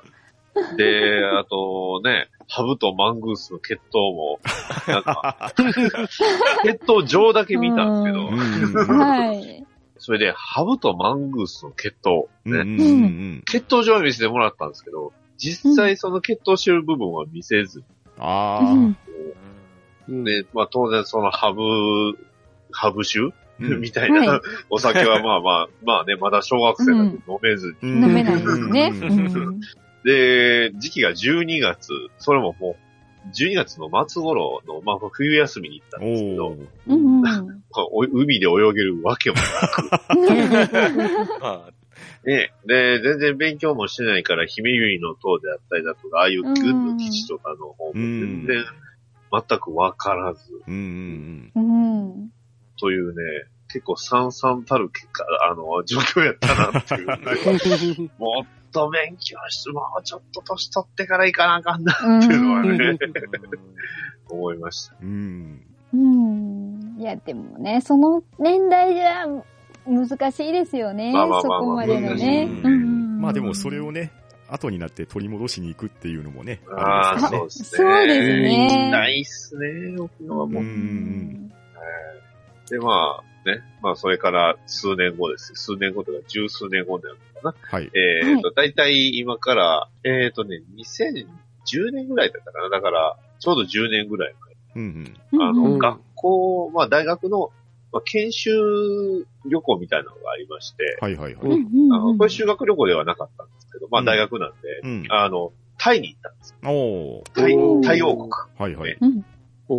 あとね、ハブとマングースの血統も、なんか、血統上だけ見たんですけど。それで、ハブとマングースの血統、うんうんね、うん。血統上は見せてもらったんですけど、実際その血統してる部分は見せずに、あうん。ー。で、まあ当然そのハブ、ハブ酒、うん。みたいな、はい。お酒はまあまあ、まあね、まだ小学生なんで飲めずに、うん。飲めないですね。で、時期が12月、それももう、12月の末頃の、まあ、冬休みに行ったんですけど。うんうん。お海で泳げるわけも まあ、ね。で、全然勉強もしてないから、姫ゆりの塔であったりだとか、ああいう軍の基地とかの方も全然、全くわからず、うんうんうん。というね、結構惨々たる結果、あの、状況やったなっていう。もっと勉強して、もうちょっと年取ってから行かなあかんなっていうのはね、思いました。うん。うん。いや、でもね、その年代じゃ難しいですよね。まあまあそまあまあこまでのね。まあでもそれをね、後になって取り戻しに行くっていうのもね、ああ、りますからね。そうですね。そうですねないっすね、沖縄も。うんうんで、まあ、ね、まあ、それから数年後です。数年後とか、十数年後になるのかな。はい。えっ、と、だいたい今から、えっ、とね、2010年ぐらいだったかな。だから、ちょうど10年ぐらいうん前。あの、うんうん学校、まあ、大学の、まあ、研修旅行みたいなのがありまして、はいはいはい。うんうんあの、これ修学旅行ではなかったんですけど、まあ、うん大学なんで、うん。あの、タイに行ったんです。おー。タイタイ王国。はいはい。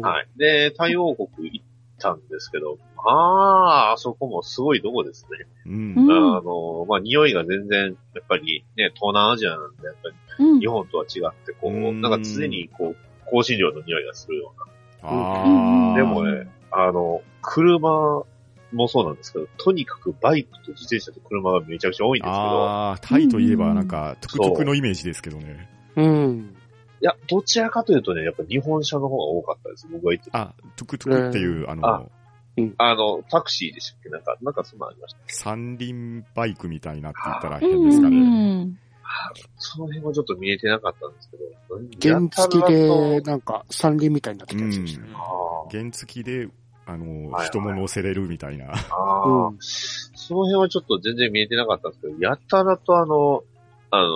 はい。で、タイ王国行ったんですけど、まあ、あそこもすごいとこですね。うんうんあの、まあ、匂いが全然、やっぱりね、東南アジアなんで、やっぱりうん日本とは違って、こう、うんなんか常にこう、香辛料の匂いがするよう。な。でもね、あの、車もそうなんですけど、とにかくバイクと自転車と車がめちゃくちゃ多いんですけど、あー、タイといえばなんか、トゥクトゥクのイメージですけどね。うん。いや、どちらかというとね、やっぱ日本車の方が多かったです、僕が行ってた。あ、トゥクトゥクっていう、ああの、あの、タクシーでしたっけ？なんか、なんかそんなのありました。三輪バイクみたいなって言ったら変ですかうね。んその辺はちょっと見えてなかったんですけど、原付で、となんか、三輪みたいになってたやつでしたね。原付で、あの、はい人も乗せれるみたいな。あー。うん。その辺はちょっと全然見えてなかったんですけど、やたらとあの、あの、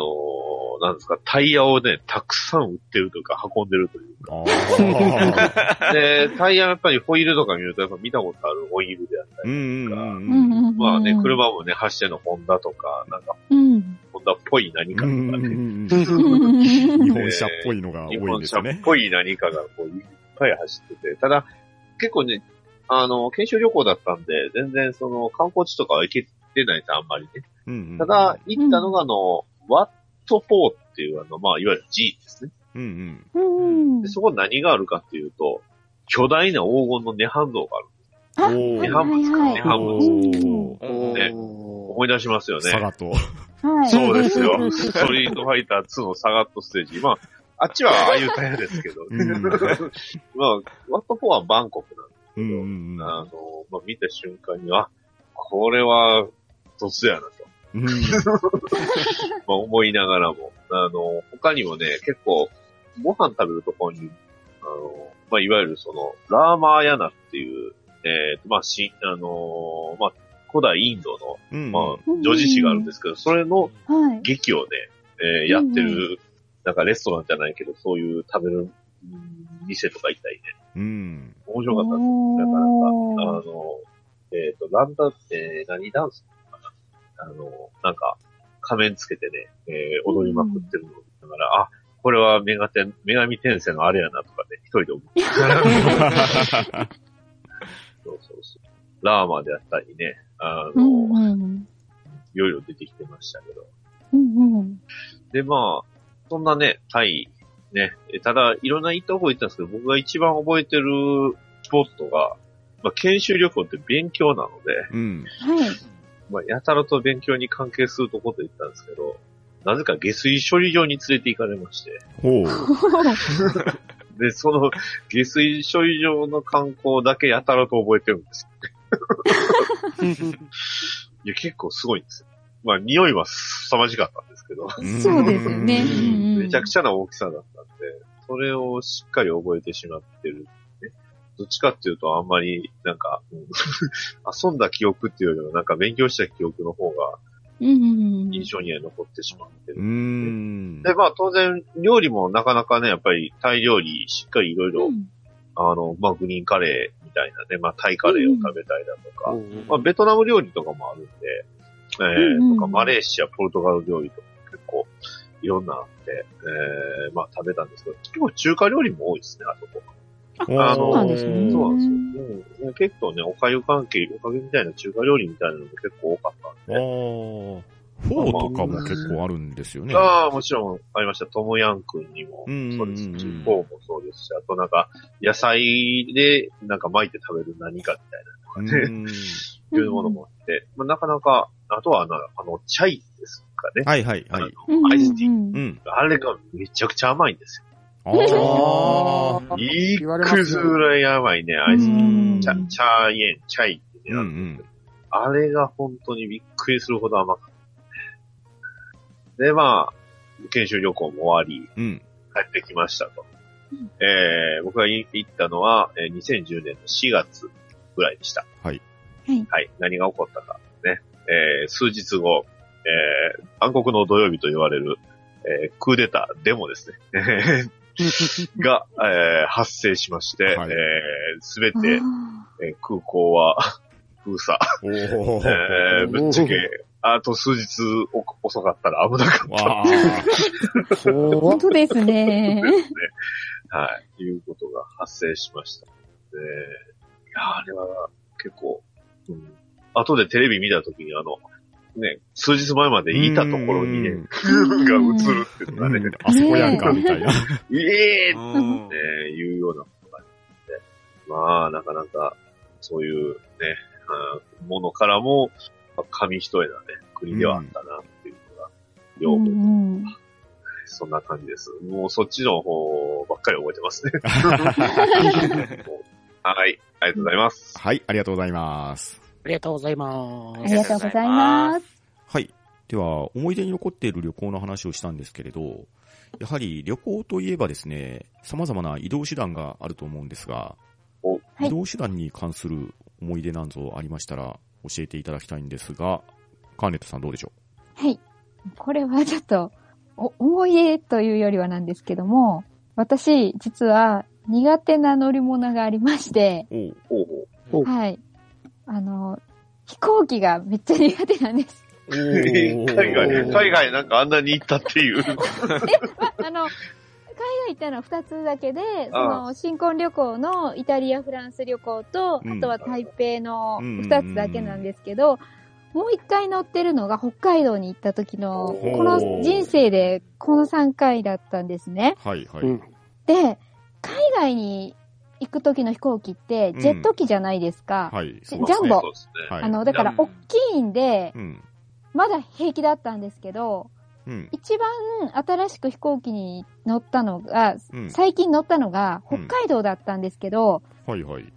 なんですか、タイヤをね、たくさん売ってるというか、運んでるという。か。で、タイヤやっぱりホイールとか見ると、やっぱ見たことあるホイールであったりうんうんうんううん。んまあね、車もね、走ってるのホンダとか、なんか、うん。ホンダっぽい何かとかね、日本車っぽいのが多いん日本車っですよね。ぽい何かがこういっぱい走ってて、ただ、結構ね、あの、研修旅行だったんで、全然その観光地とかは行けてないです、あんまりね。うんうんただ、、行ったのがあの、ワット4っていうあの、まあ、いわゆる G ですね。うんうん。うんで、そこ何があるかっていうと、巨大な黄金の涅槃像がある。涅槃仏か、はい涅槃仏。おーねお思い出しますよね。佐賀と。はい。そうですよ。ストリートファイター2のサガットステージ。まあ、あっちはああいうタイヤですけど。うん まあ、ワット4はバンコクなんでうんうんうん。あの、まあ、見た瞬間には、これは、突やなと、うん。まあ、思いながらも、あの、他にもね、結構、ご飯食べるところに、あの、まあ、いわゆるその、ラーマーヤナっていう、えー、まあ、し、あの、まあ、古代インドの、うん。まあ、女子誌があるんですけど、それのはい。劇をね、えーやってる、なんかレストランじゃないけど、そういう食べる、うん店とか行ったりね、うん。面白かったです。なかなか、あの、えっ、と、ランダ、えー、何ダンスあの、なんか、仮面つけてね、えー踊りまくってるのを見ながら、あ、これはメガテン、女神転生のあれやなとかね、一人で思って。そうそうそう。ラーマであったりね、あうの、んうん。いろいろ出てきてましたけど。うんうん。で、まあ、そんなね、タイ、ね、えただ、いろんな行ったとこ行ったんですけど、僕が一番覚えてるスポットが、まあ、研修旅行って勉強なので、うん。はい。まあ、やたらと勉強に関係するところと言ったんですけど、なぜか下水処理場に連れて行かれまして、ほう。で、その下水処理場の観光だけやたらと覚えてるんですよ。いや、結構すごいんですよ。まあ、匂いは凄まじかったんですけど、そうですよね。うんめちゃくちゃな大きさだったんで、それをしっかり覚えてしまってる、ね。どっちかっていうと、あんまり、なんか、うん 遊んだ記憶っていうよりは、なんか勉強した記憶の方が。印象には残ってしまってるう。ん。で、まあ当然、料理もなかなかね、やっぱりタイ料理しっかりいろいろ、うんあの、まあグリーンカレーみたいなね、まあタイカレーを食べたりだとか、うんまあベトナム料理とかもあるんで、えーうんうんとかマレーシア、ポルトガル料理とか結構いろんなあって、えー、まあ食べたんですけど、結構中華料理も多いですね、あそこ。あ、そうなんですね。そうなんですよ。うん、結構ね、おかゆ関係、おかゆみたいな中華料理みたいなのも結構多かったんで、フォーとかも結構あるんですよね。ああ、もちろんありました。トムヤムクンにもそうですし、フォーもそうですし、あとなんか、野菜でなんか巻いて食べる何かみたいなうんいうものもあって、まあ、なかなか、あとはあの、あの、チャイですかね。はいはいはい。アイスティー。うんうん。あれがめちゃくちゃ甘いんですああ。あよ。いくずぐらい甘いね、アイスティうんー。チャ、チャーイエン、チャイってね、うんうん。あれが本当にびっくりするほど甘かった。で、まあ、研修旅行も終わり、うん。帰ってきましたと。うんえー、僕が行ったのは、えー2010年の4月ぐらいでした。はい。はい。はい。何が起こったか。ね。えー、数日後、えー、暗黒の土曜日と言われる、えー、クーデター、デモですね。が、えー、発生しまして、はいえー、すべあて、えー空港は 封鎖。えー、ぶっちゃけ、あと数日お遅かったら危なかった。わあ。ー怖っ本当ですね。はい。いうことが発生しました。で、いや、あれは結構、うん。後でテレビ見たときにあの、ね、数日前までいたところにね、うんが映るっていうのがね、うんあそこやんか、みたいな。ええっていうようなことがあって、まあ、なかなか、そういうね、あーものからも、まあ紙一重なね、国ではあったなっていうのが、よう覚えてうんそんな感じです。もうそっちの方ばっかり覚えてますね。はい。ありがとうございます。はい、ありがとうございます。ありがとうございまありがとうございます。はい。では、思い出に残っている旅行の話をしたんですけれど、やはり旅行といえばですね、様々な移動手段があると思うんですが、おはい移動手段に関する思い出なんぞありましたら教えていただきたいんですが、カーネットさんどうでしょはい。これはちょっと、お思い出というよりはなんですけども、私、実は苦手な乗り物がありまして、はい。あの、飛行機がめっちゃ苦手なんです。お 海ー外、海外なんかあんなに行ったっていう。あの、海外行ったのは2つだけで、その、新婚旅行のイタリア、フランス旅行と、うんあとは台北のうん2つだけなんですけど、もう一回乗ってるのが北海道に行った時の、この人生でこの3回だったんですね。はいはい。うんで、海外に行く時の飛行機って、ジェット機じゃないですか。はい。ジそうャンボあの、だから大きいんで、うん。まだ平気だったんですけど、うん。一番新しく飛行機に乗ったのが、うん最近乗ったのがうん北海道だったんですけど、はいはい。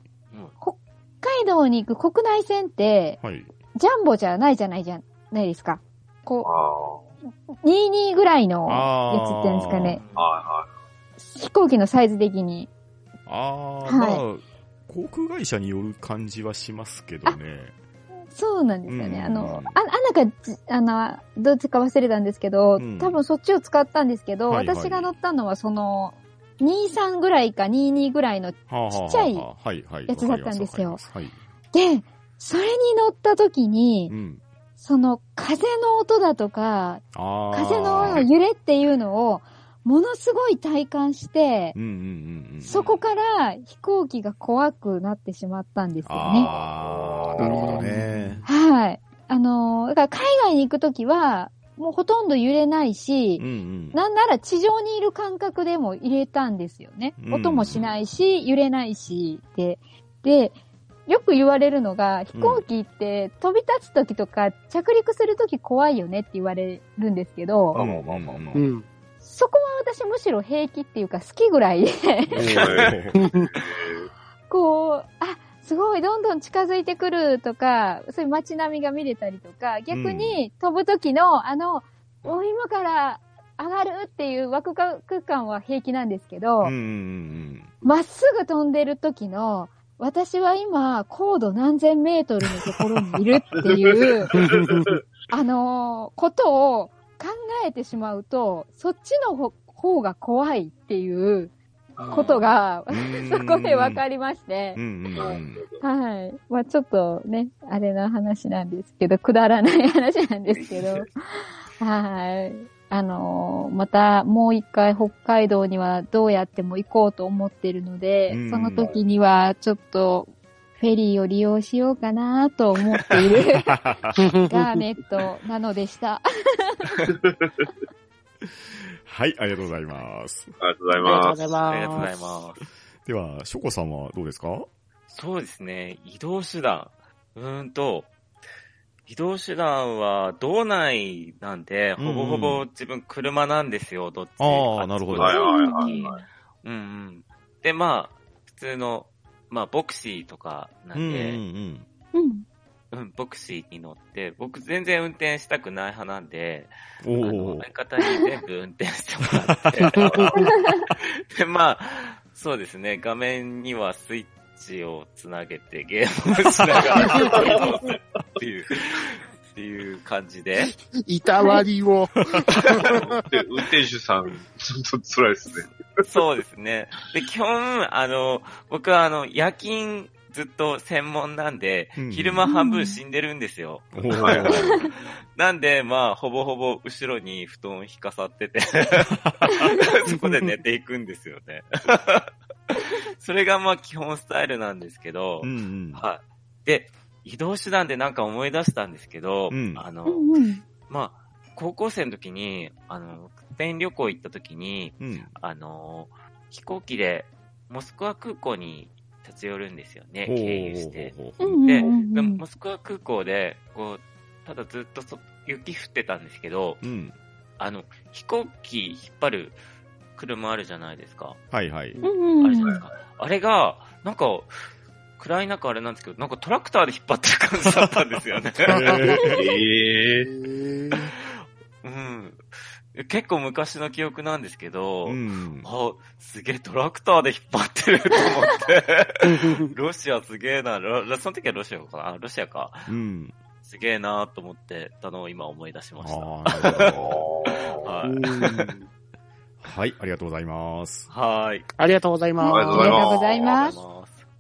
北海道に行く国内線って、はい。ジャンボじゃないじゃないじゃないですか。こあう、22ぐらいのやつって言うんですかね。飛行機のサイズ的に。ああ、はいまあ、航空会社による感じはしますけどね。そうなんですよね。うんあの、あ、あなんかじ、あの、どっちか忘れたんですけど、うん多分そっちを使ったんですけど、はいはい私が乗ったのはその、23ぐらいか22ぐらいの、ちっちゃいやつだったんですよで、それに乗った時にはい。う、ん。その風の音だとか。風の揺れっていうのを、ものすごい体感して。そこから飛行機が怖くなってしまったんですよね。ああ、なるほどね。はい。あのーだから海外に行くときは、もうほとんど揺れないしうん、うん。なんなら地上にいる感覚でも入れたんですよね。うん音もしないし、揺れないし、で、で、よく言われるのが、飛行機って飛び立つときとか着陸するとき怖いよねって言われるんですけど。そこは私むしろ平気っていうか好きぐらいで、こう、あ、すごい、どんどん近づいてくるとか、そういう街並みが見れたりとか、逆に飛ぶ時の、あの、もう今から上がるっていうワクワク感は平気なんですけどま、っすぐ飛んでる時の、私は今、高度何千メートルのところにいるっていう、あのーことを考えてしまうと、そっちのほ方が怖いっていうことが、うん。そこで分かりまして。はい。まあちょっとね、あれな話なんですけど、くだらない話なんですけど、はい。あのーまたもう一回北海道にはどうやっても行こうと思ってるので、うんその時にはちょっとフェリーを利用しようかなと思っている ガーネットなのでした。はい、ありがとうございます。ありがとうございます。ありがとうございます。では、ショコさんはどうですか？そうですね。移動手段。うーんと、移動手段は道内なんで、うんうんほぼほぼ自分車なんですよ、どっちあーなるほどはいはいはいうんはい。うんうん。で、まあ、普通の、まあ、ボクシーとかなうんんで、うんうん。うん、ボクシーに乗って、僕全然運転したくない派なんで、おお相方に全部運転してもらって、で、まあ、そうですね、画面にはスイッチをつなげてゲームをしながらっていう、っていう感じで、いたわりを。で運転手さん、ちょっと辛いですね。そうですね。で、基本、あの、僕はあの、夜勤ずっと専門なんで、うん昼間半分死んでるんですよ。おはいはいーなんで、まあ、ほぼほぼ後ろに布団引かさってて、そこで寝ていくんですよね。それがまあ基本スタイルなんですけど、うんうん。はい。で、移動手段でなんか思い出したんですけど、うんあの、うんうん。まあ、高校生の時に、あの、スペイン旅行行った時に、うん。あの、飛行機でモスクワ空港に立ち寄るんですよね、経由して。で、モスクワ空港で、こう、ただずっとそ雪降ってたんですけど、うん。あの、飛行機引っ張る車あるじゃないですか。はいはい。あれじゃないですか。あれが、なんか、暗い中あれなんですけど、なんかトラクターで引っ張ってる感じだったんですよね。えーええうん。結構昔の記憶なんですけど、うん。あ、すげえトラクターで引っ張ってると思って、ロシアすげえな、ロその時はロシアかな？あロシアか。うん。すげえなと思ってたのを今思い出しました。はい、ありがとうございます。はい。ありがとうございます。ありがとうございます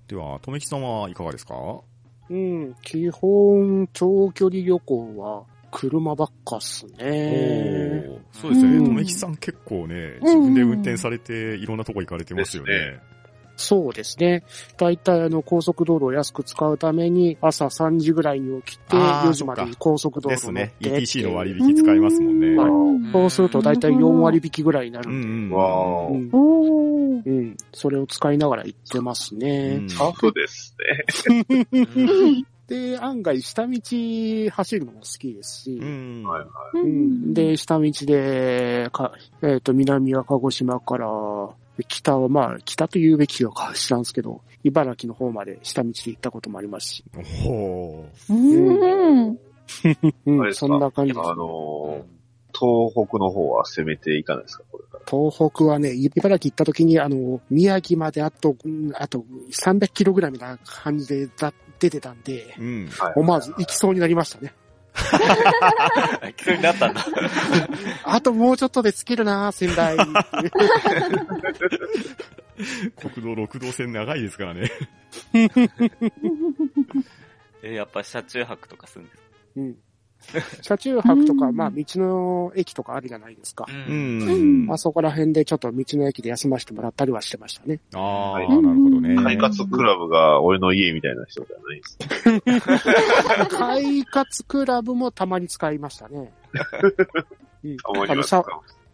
では、とめきさんはいかがですか？うん、基本、長距離旅行は車ばっかっすね。そうですね。うんとめきさん結構ね、自分で運転されていろんなとこ行かれてますよね。そうですね。大体あの高速道路を安く使うために朝3時ぐらいに起きてあー4時までに高速道路乗っですね。て。ETC の割引使いますもんね。うんそうすると大体4割引きぐらいになるうんんで。うん。わーうんおー。うん。それを使いながら行ってますね。タフですね。う んで、案外下道走るのも好きですし、うん。はいはうんで、下道で、かえっ、と、南は鹿児島から、北は、まあ、北と言うべきか知らんすけど、茨城の方まで下道で行ったこともありますし、ほうん。うん、そんな感じですあ。のー東北の方は攻めていかないですか、これから。東北はね、茨城行った時に、あの、宮城まであと、うんあと300キロぐらいみたいな感じでだ出てたんで、う。うん。はい思わず行きそうになりましたね。聞くになったんだ。あともうちょっとで着けるな仙台。国道6道線長いですからね。え、やっぱ車中泊とかするんですか？うん。車中泊とか、うんまあ、道の駅とかあるじゃないですか。ううん。あ、。そこら辺でちょっと道の駅で休ませてもらったりはしてましたね。ああ、はいなるほどね。快活クラブが俺の家みたいな人じゃないです。快活クラブもたまに使いましたね。うんあの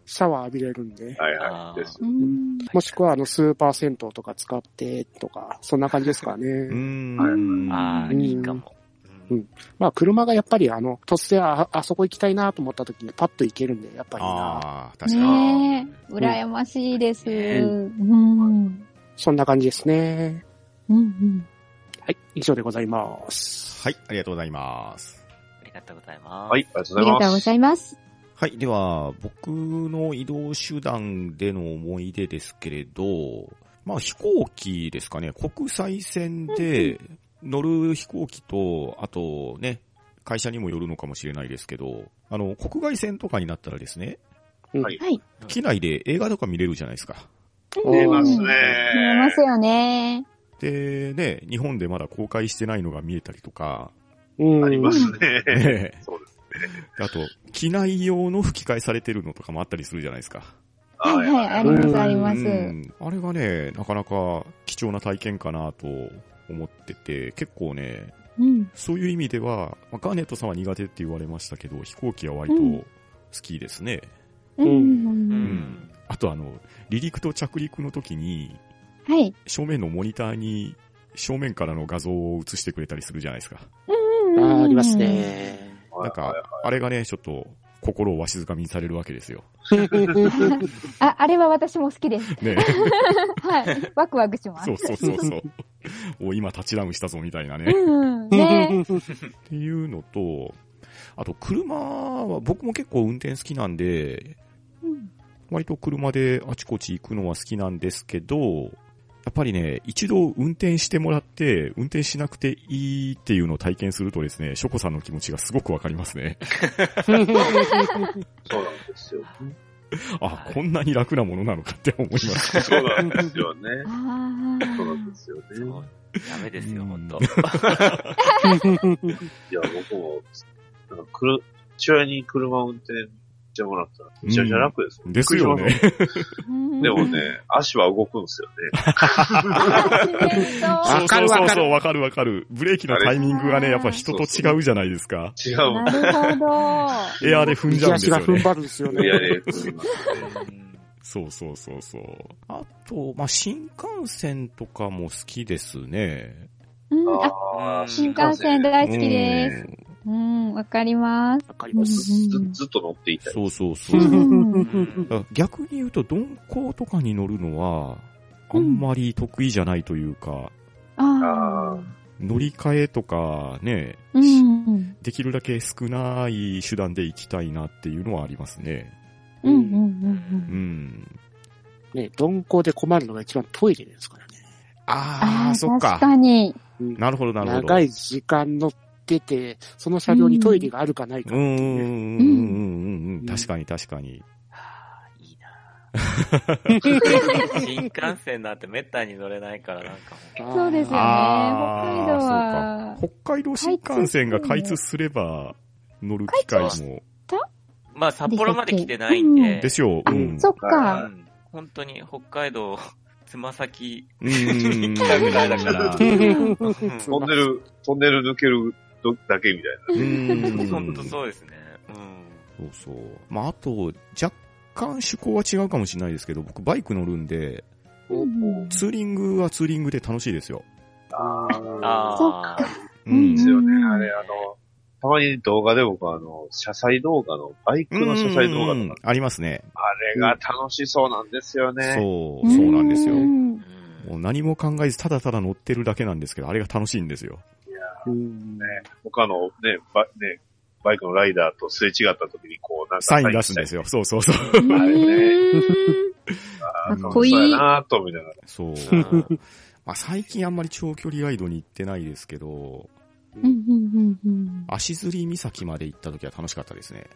シャワー浴びれるんで。はいはい。です。うんもしくは、あの、スーパー銭湯とか使ってとか、そんな感じですかうね。ん。ああ、うんいいかも。うんまあ、車がやっぱり、あの、突然あ、あそこ行きたいなと思った時にパッと行けるんで、やっぱりな。ああ、確かに。ねえ、羨ましいです。ねうん。そんな感じですね。うんはい、以上でございます。はい、ありがとうございます。ありがとうございます。はい、ありがとうん。ありがとうございます。はい。では、僕の移動手段での思い出ですけれど、まあ飛行機ですかね。国際線で乗る飛行機と、あとね、会社にもよるのかもしれないですけど、あの、国外線とかになったらですね、うんはいはい。機内で映画とか見れるじゃないですか。見ますね。見えますよね。で、ね、日本でまだ公開してないのが見えたりとか、うん。ありますね。ねそうです。あと、機内用の吹き替えされてるのとかもあったりするじゃないですか。はいはい、あります、あります。うんあれがね、なかなか貴重な体験かなと思ってて、結構ね、うん。そういう意味では、まあガーネットさんは苦手って言われましたけど、飛行機は割とうん好きですね。うん。ううんん。あとあの、離陸と着陸の時に、はい。正面のモニターに正面からの画像を映してくれたりするじゃないですか。うんあーあります。ね。なんか、あれがね、ちょっと心をわしづかみにされるわけですよ。あ、あれは私も好きです。ね。はい。ワクワクします。そうそうそうそう。お、今タッチダウンしたぞみたいなね。うん。ねっていうのと、あと車は僕も結構運転好きなんで、うん割と車であちこち行くのは好きなんですけど、やっぱりね、一度運転してもらって、運転しなくていいっていうのを体験するとですね、ショコさんの気持ちがすごくわかりますね。そうなんですよ。あ、こんなに楽なものなのかって思います。そうなんですよね。そうなんですよね。ダメですよ、うんほんと。いや、僕も、なんか、くる、父親に車を運転してもらったら、めちゃめちゃ楽です。ですよね。でもね、足は動くんですよね。あ そうわかるわかるそうそうわかるわかる。ブレーキのタイミングがね、やっぱ人と違うじゃないですか。違う。なるほど。エアーで踏んじゃうんですよね。右足が踏ん張るんですよね。いやね、踏みますね。そうそうそうそう。あと、まあ、新幹線とかも好きですね。うん、あ、新幹線大好きです。うんうん、わかります。わかります。ずずっと乗っていたい。そうそうそう逆に言うと、鈍行とかに乗るのは、あんまり得意じゃないというか、ああ。乗り換えとかね、うん。できるだけ少ない手段で行きたいなっていうのはありますね。うん、うん、うんう。ん。ね、鈍行で困るのが一番トイレですからね。あー、あそっか。かに。うんなるほど、なるほど。長い時間乗ってて、その車両にトイレがあるかないかう。ん、うん、うん、うん、うん、うん。うん。確かに、確かに。新幹線なんてめったに乗れないからなんかもそうですよね。北海道は。北海道新幹線が開通すれば、乗る機会も。う、まあ札幌まで来てないんで、ですよ。うん。そっうか。ん。本当に北海道、つま先。来たぐらいだから、トンネル、トンネル抜けるだけみたいな。うん。本当そうですね。うん。そうそう。まあ、あと、若干趣向は違うかもしれないですけど、僕バイク乗るんで、うん。ツーリングはツーリングで楽しいですよ。ああそっか。あ、ううん。ですよね。あれ、あの、たまに動画で僕はあの、車載動画の、バイクの車載動画うん。とか、ありますね。あれが楽しそうなん。ですよね。そう、そうなん。ですよ。もう何も考えずただただ乗ってるだけなん。ですけど、あれが楽しいん。ですよ。うん他のね、バね、バイクのライダーとすれ違った時にこう、なんかサイン出すんですよ。よ。そうそうそう。あれねかっこいいそうやなと思いながら。そう。うんまあ、最近あんまり長距離ライドに行ってないですけど、うんうんうん足摺岬まで行った時は楽しかったですね。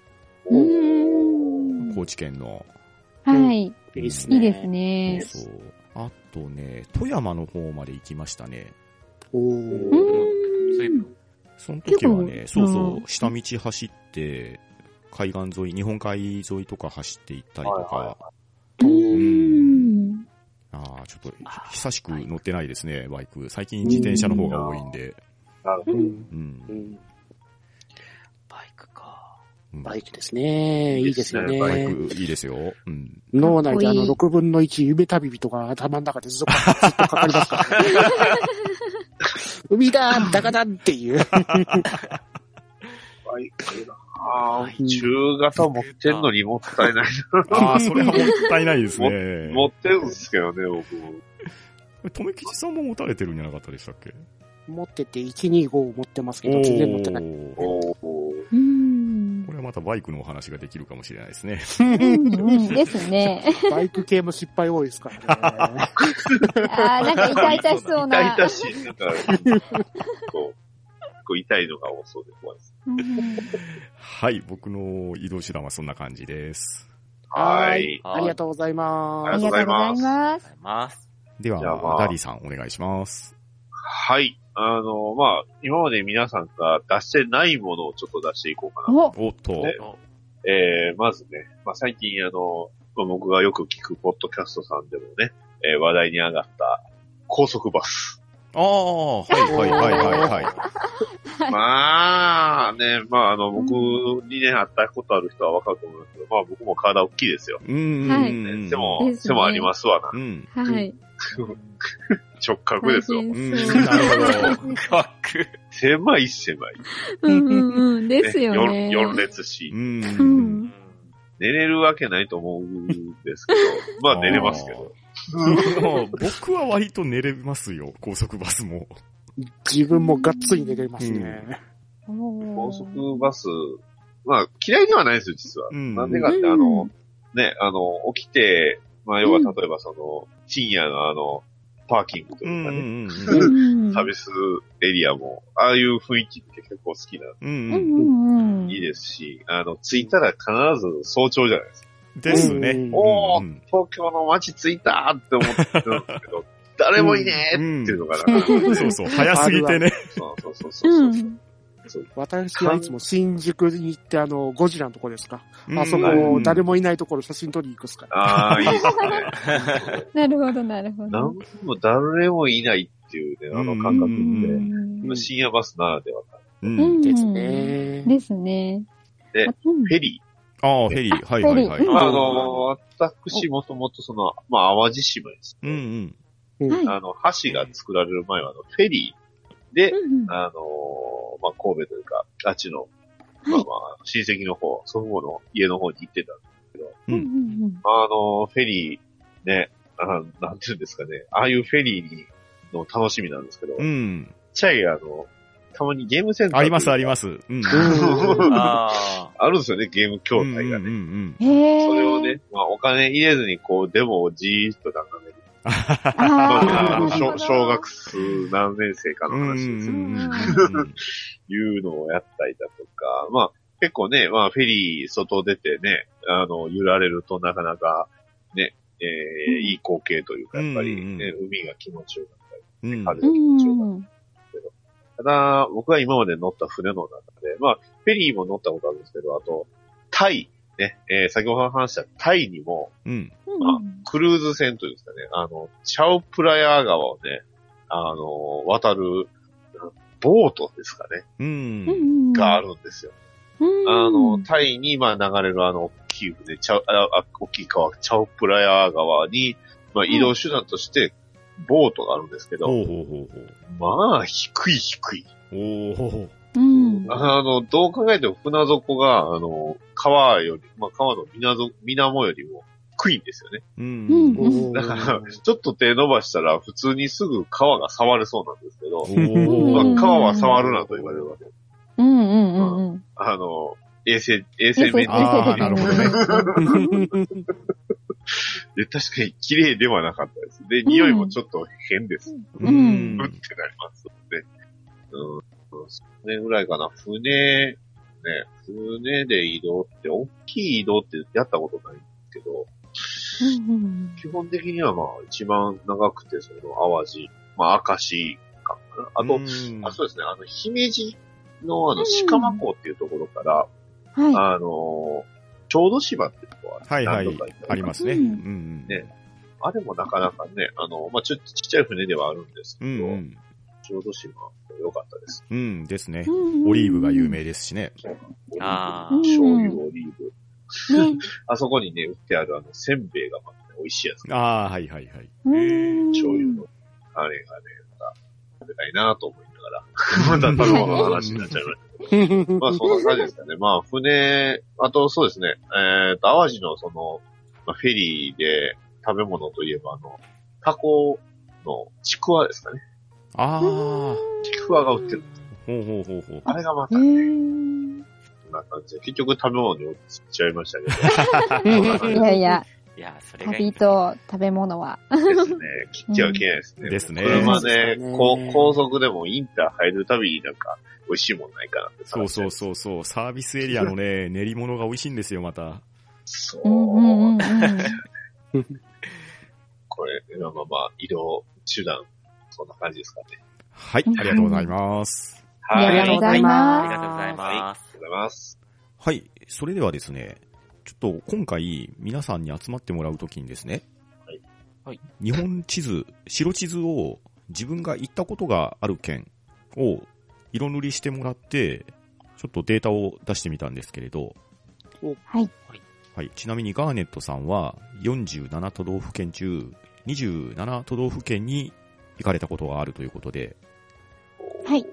高知県の。はい。いいっすね。いいですね。そう。あとね、富山の方まで行きましたね。おーその時はね、そうそうう、下道走って、海岸沿い、日本海沿いとか走って行ったりとはいか、うんああ、ちょっと、久しく乗ってないですね、バイク。最近自転車の方が多いんで。なるほど。うんバイクか。うんバイクですね。いいですよいいですバイね。クいいですよ。うん。脳内であのかっこいい6分の1夢旅人が頭の中でずっとずっとかかりますから。海だダカダンっていう。バイクなあー中型持ってんのにもったいないああ、それはもったいないですな。ね。持ってるんですけどね、僕も。留吉さんも持たれてるんじゃなかったでしたっけ？持ってて125を持ってますけど、全然持ってない。おまたバイクのお話ができるかもしれないですね。うんうんですね。バイク系も失敗多いですからね。あーなんか痛々しそうな。痛々しい。なんか、こう、こう痛いのが多そうで怖いです。うんはい、僕の移動手段はそんな感じです。はい。ありがとうございあます。りがとうございます。ありがとうございます。では、あダディさんお願いします。はい。あの、まあ、今まで皆さんが出してないものをちょっと出していこうかな。おおっと、ねえー、まずね、まあ、最近あの、まあ僕がよく聞くポッドキャストさんでもね、えー話題に上がった高速バス。ああ、はいはいはいはいはい。まあね、まああの、僕にね、会ったことある人はわかると思いますけど、まあ僕も体大きいですよ。うんうんうんはいうん。背も背もありますわな。うん。はい。直角ですよ。うん、なるほど。バック。狭い狭い。うんうんうん。ですよね。4列しう。。うんん。寝れるわけないと思うんですけど、まあ寝れますけど。僕は割と寝れますよ、高速バスも。自分もがっつり寝れますね。高速バス、まあ嫌いではないですよ、実は。うんなんでかって、あの、ね、あの、起きて、まあ要は例えばその、深夜のあの、パーキングとかね、んうんうんサービスエリアも、ああいう雰囲気って結構好きなんうん。いいですし、あの、着いたら必ず早朝じゃないですか。ですね。うんおーうん東京の街着いたって思ってるんですけど、誰もいねえっていうのがな、そうそう、早すぎてね。そうそうそうそうう。ん。私はいつも新宿に行って、あの、ゴジラのとこですか？あそうんこ、誰もいないところ写真撮りに行くっすか？ら。ああ、いいですね。なるほど、なるほなんど。も誰もいないっていうね、あの感覚うんうんって、深夜バスならではかうんうんですね。ですね。でフェリああ、フェリー。はいはいはい。あの、私もともとその、まあ、淡路島です。うんうん。あの、橋が作られる前は、あの、フェリーで、うんうんあの、まあ、神戸というか、あっちの、まあまあ、親戚の方、祖父母の家の方に行ってたんですうんうんあの、フェリー、ね、あなんていうんですかね、ああいうフェリーにの楽しみなんですけど、ちっうん。ちゃい、あの、たまにゲームセンター。ありますありますす。うん。あ あるんですよね、ゲーム筐体がね。それを。ね、まあ、お金入れずに、こう、デモをじーっと眺める。ああのー小小学数何年生かうん。のうん話ですよ。いうのをやったりだとか、まあ、結構ね、まあ、フェリー外出てね、あの、揺られるとなかなかね、えーうんいい光景というか、やっぱり、ね海が気持ちよかったり、うん。風うが気持ちよかん。ったり。ただ、僕が今まで乗った船の中で、まあ、フェリーも乗ったことあるんですけど、あと、タイ、ね、えー先ほど話したタイにも、うん。うん。クルーズ船というんですかね、あの、チャオプラヤ川をね、あの、渡る、ボートですかね、う。うんん。があるんですよ。うん。あの、タイに、まあ、流れるあの、大きい船、チャオ、あ、あ大きい川、チャオプラヤ川に、まあ、移動手段として、ボートがあるんですけど、ほうほうほうまあ、低い低い。おー。うん。あの、どう考えても船底が、あの、川より、まあ、川の水面よりも低いんですよね。ううんん。うんだから、ちょっと手伸ばしたら、普通にすぐ川が触れそうなんですけど。まうんあ、川は触るなと言われるわけ。うんうんうんうん。あの、衛生、衛生面ああ、なるほどね。で、確かに綺麗ではなかったです。で、匂いもちょっと変です。ううんんう。ってなりますね。うん。船ぐらいかな。船、ね、船で移動って、大きい移動ってやったことないんですけど、うん基本的にはまあ、一番長くて、その、淡路、まあ、明石かな。あと、うんあ、そうですね、あの、姫路のあの、鹿間港っていうところから、はい。あの、小豆島っていうところはいはい何度か行った。ことありますね。ううんん。ねあれもなかなかね、あの、まあ、ちょっとちっちゃい船ではあるんですけど、うんうん。小豆島良かったです。うんですね。うんオリーブが有名ですしね。あー醤油、オリーブ。ね。あそこにね、売ってあるあの、せんべいがまたね、美味しいやつ。ああ、はいはいはい。うん醤油の、あれがね、また食べたいなと思いながら、また食べ物の話になっちゃいました。まあ、そんな感じですかね。まあ、船、あとそうですね、えっ、と、淡路のその、まあ、フェリーで食べ物といえば、あの、タコのちくわですかね。ああ、ほちくわが売ってる。うほうほうほう。あれがまた、へこーんな感じで、結局食べ物に落ちちゃいましたけど。いやいや、いや、それがいい旅。と食べ物は。ですね。切っちゃいけないですね。ですね車でね高速でもインター入るたびになんか、美味しいもんないかなってそうそうう。そうそう。サービスエリアのね、練り物が美味しいんですよ、また。そう。これ、まあまあまあ、移動手段、そんな感じですかね。はい、ありがとうございます。ありがとうございますありがとうございます。ありがとうございます。はい、それではですね、ちょっと今回皆さんに集まってもらうときにですね、はいはい日本地図、白地図を自分が行ったことがある県を色塗りしてもらって、ちょっとデータを出してみたんですけれど、はい。はい。ちなみにガーネットさんは47都道府県中27都道府県に行かれたことがあるということで、はい。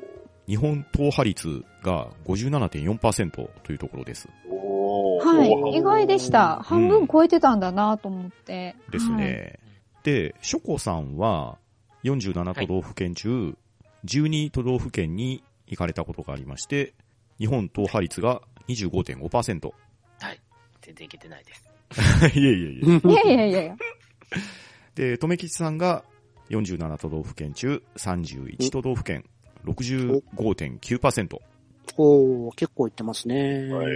日本踏破率が57.4%というところです。おーはい。意外でした。半分超えてたんだなと思って。ですね。で、ショコさんは47都道府県中12都道府県に行かれたことがありまして、日本踏破率が25.5%。はい。全然いけてないです。いえいえいえ。はい。いやいやいやいや。で、とめきちさんが47都道府県中31都道府県65.9%。おー、結構いってますね。はい。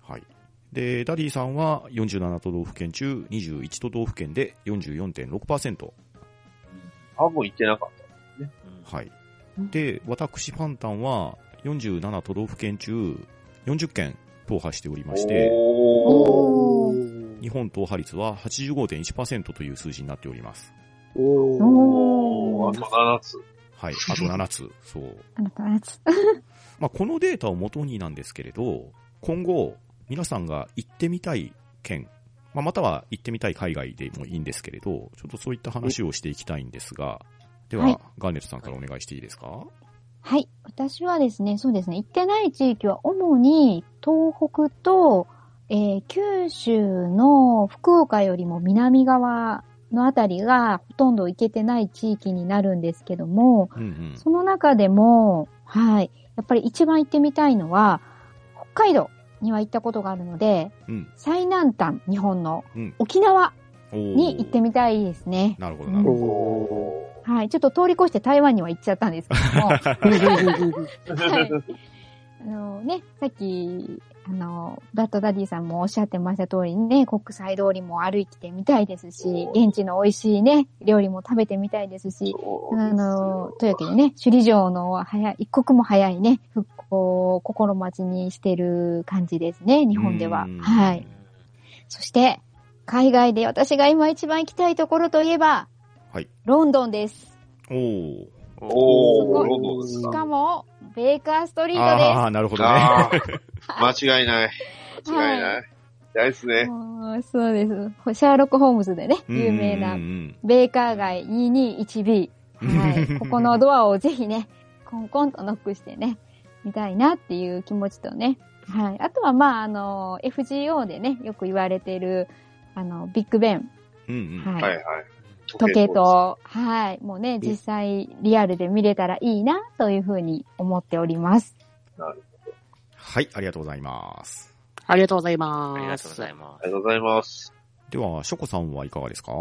はい。で、ダディさんは47都道府県中21都道府県で44.6%。半分行ってなかった。うんはい。で、私ファンタンは47都道府県中40県踏破しておりまして、日本踏破率は85.1%という数字になっております。おおーあと7つ。はい。あと7つ。そう。あなたのやつ。まあ、このデータを元になんですけれど、今後、皆さんが行ってみたい県、まあ、または行ってみたい海外でもいいんですけれど、ちょっとそういった話をしていきたいんですが、では、はいガーネットさんからお願いしていいですか？はい。私はですね、そうですね、行ってない地域は主に東北と、えー九州の福岡よりも南側のあたりがほとんど行けてない地域になるんですけども、うんうん。その中でも、はい、やっぱり一番行ってみたいのは、北海道には行ったことがあるので、うん。最南端、日本のうん。沖縄に行ってみたいですね。なるほど、なるほど。おはい、ちょっと通り越して台湾には行っちゃったんですけども、ー。はい。あのね、さっき、あの、バッドダディさんもおっしゃってました通りにね、国際通りも歩いてみたいですし、現地の美味しいね、料理も食べてみたいですし、あの、というわけでね、首里城の早い、一刻も早いね、復興を心待ちにしてる感じですね、日本ではう。んはい。そして、海外で私が今一番行きたいところといえば、はい。ロンドンです。おー。おー、ロンドンですしか。かも、ベーカーストリーああ、なるほどね。ああ、間違いない。間違いない。大ですね。トです。もうそうです。シャーロック・ホームズでね、有名なベーカー街 221B。はい。ここのドアをぜひね、コンコンとノックしてね、見たいなっていう気持ちとね。はい。あとは、まあ、あの、FGO でね、よく言われている、あの、ビッグベン。うんうん。はい。はいはい。時計と、はい。もうね、実際リアルで見れたらいいな、というふうに思っております。はい、ありがとうございます。ありがとうございます。ありがとうございまありがとうございます。では、ショコさんはいかがですか？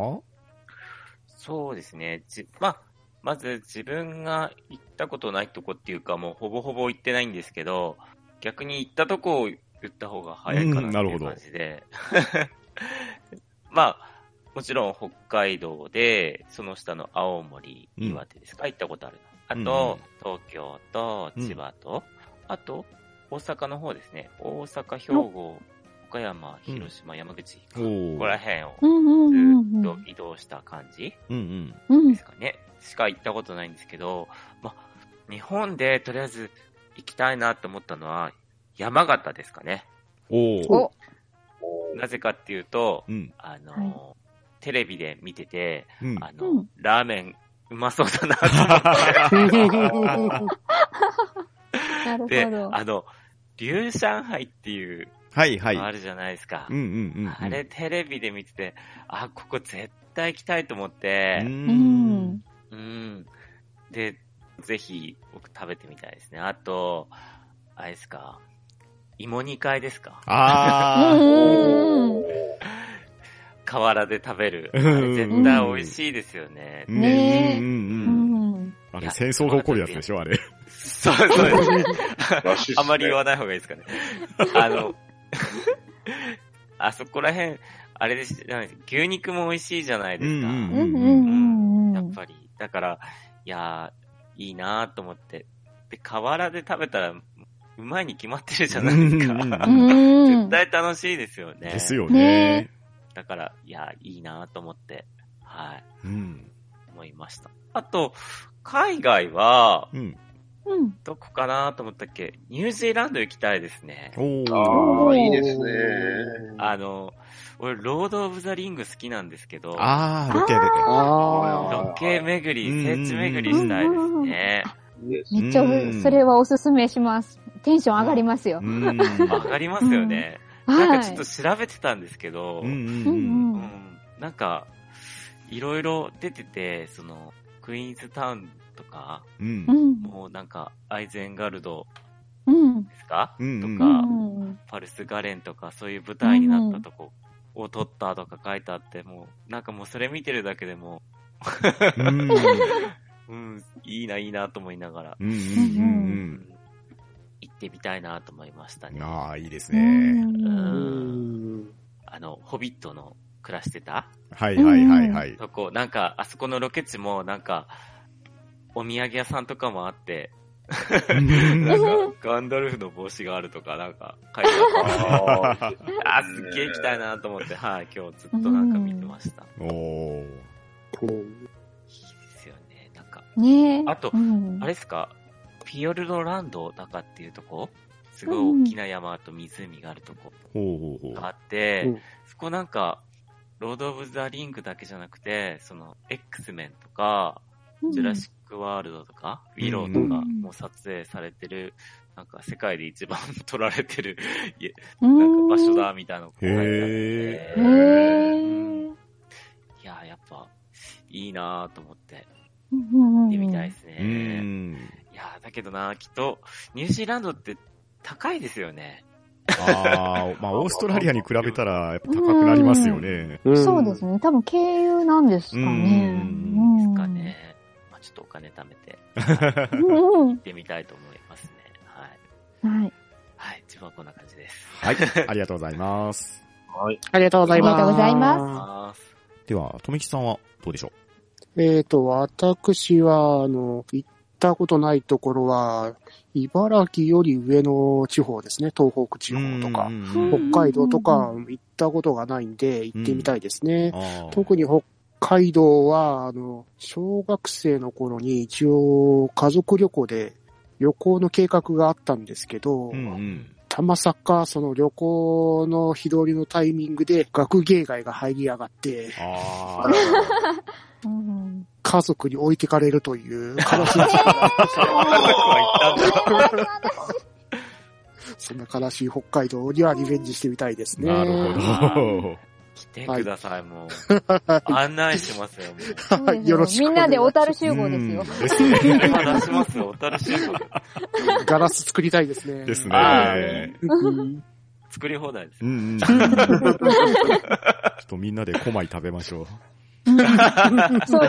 す。そうですね。じ、まあ、まず自分が行ったことないとこっていうか、もうほぼほぼ行ってないんですけど、逆に行ったとこを言った方が早いかなっていううんなるほど感じで。まあ、もちろん北海道で、その下の青森、うん岩手ですか、行ったことあるの。あうんと、東京と千葉と、あと、大阪の方ですね。大阪、兵庫、岡山、広島、山口、おこーこら辺をうんうんうんずうんっと移動した感じうんうん。うんで。すかね。しか行ったことないんですけど、ま、日本でとりあえず行きたいなと思ったのは、山形ですかね。なぜかっていうと、うん。あの、はテレビで見てて、うん。あの、うんラーメンうまそうだなと思って。なるでほ、ど。あの、龍上海っていう、はいはい。あるじゃないですか。うんうんうんうん。あれテレビで見てて、あ、ここ絶対行きたいと思っうて、うんん。。うん。で、ぜひ僕食べてみたいですね。あと、あれですか、芋煮会ですかあー。うん河原で食べる。絶対美味しいですよね。ねえうんうんううん。ん。あれ、戦争が起こるやつでしょ、あれ。そうそうです。あまり言わない方がいいですかね。あの、あそこら辺、あれです、牛肉も美味しいじゃないですか。やっぱり。だから、いやー、いいなーと思って。で、河原で食べたら、うまいに決まってるじゃないですか。絶対楽しいですよね。ですよねね。だから、いや、いいなと思って、はい、うん。思いました。あと、海外は、うん。うん。どこかなと思ったっけ？ニュージーランド行きたいですね。おー。ああ、いいですね。あの、俺、ロード・オブ・ザ・リング好きなんですけど、あー、ロケで。あロケ巡り、うん聖地巡りしたいですね。めっちゃうん、それはおすすめします。テンション上がりますよ。うん。上がりますよね。なんはい。かちょっと調べてたんですけど、うんうんううん。んうん。うんなんか、いろいろ出てて、その、クイーンズタウンとか、うんう。ん。もうなんか、アイゼンガルドうん。ですか、うんうんとか、うん。パルスガレンとか、そういう舞台になったとこを撮ったとか書いてあって、もう、なんかもうそれ見てるだけでもうん。う、うん、いいな、いいなと思いながら、うんうんううんん行ってみたいなと思いましたうん。ね。ああ、いいですうね。ーん。ん。あの、ホビットの暮らしてた？はいはいはいはい。とこ、なんか、あそこのロケ地も、なんか、お土産屋さんとかもあって、なんか、ガンダルフの帽子があるとか、なんか、書いてああすっげえ行きたいなと思って、はい、今日ずっとなんか見てました。いおー。いですよね、なんか。ねえ。あとうんあれですか、フィヨルドランドだかっていうとこ？すごい大きな山と湖があるとこ。があって、うんそこなんか、ロード・オブ・ザ・リングだけじゃなくて、その、X メンとか、ジュラシック・ワールドとか、ウィローとかうん。も撮影されてる、なんか世界で一番撮られてる、なんか場所だみたいなのが書いてあって。へへえ。いや、やっぱ、いいなぁと思って、うん行ってみたいですうね。ん。いや、だけどな、きっと、ニュージーランドって高いですよね。ああ、まあ、オーストラリアに比べたら、やっぱ高くなりますよね。そうですね。多分経由なんですかね。うんですかね。まあ、ちょっとお金貯めて、うん。行ってみたいと思いますね。はい。はい。はい。自まあこんな感じです。はい。ありがとうございます。はい。ありがとうございます。ありがとうございまあでは、とめきさんはどうでしょえっ、と、私は、あの、行ったことないところは、茨城より上の地方ですね。東北地う方とか北海道とか行ったことがないんで、行ってみたいですね。特に北海道は、あの、小学生の頃に一応家族旅行で旅行の計画があったんですけど、うんうん。たまさかその旅行の日通りのタイミングで学芸会が入りやがって、家族に置いてかれるという悲しい事態がそんな悲しい北海道にはリベンジしてみたいですあ。ね。なるほど。来てください、もう。案内しますよ、もう。よろしくみんなで小樽集うん合ですよ。ですね。今出しますよ、小樽集合。ガラス作りたいですね。ですあね。うん作り放題です。ちょっとみんなで小米食べましょう。そう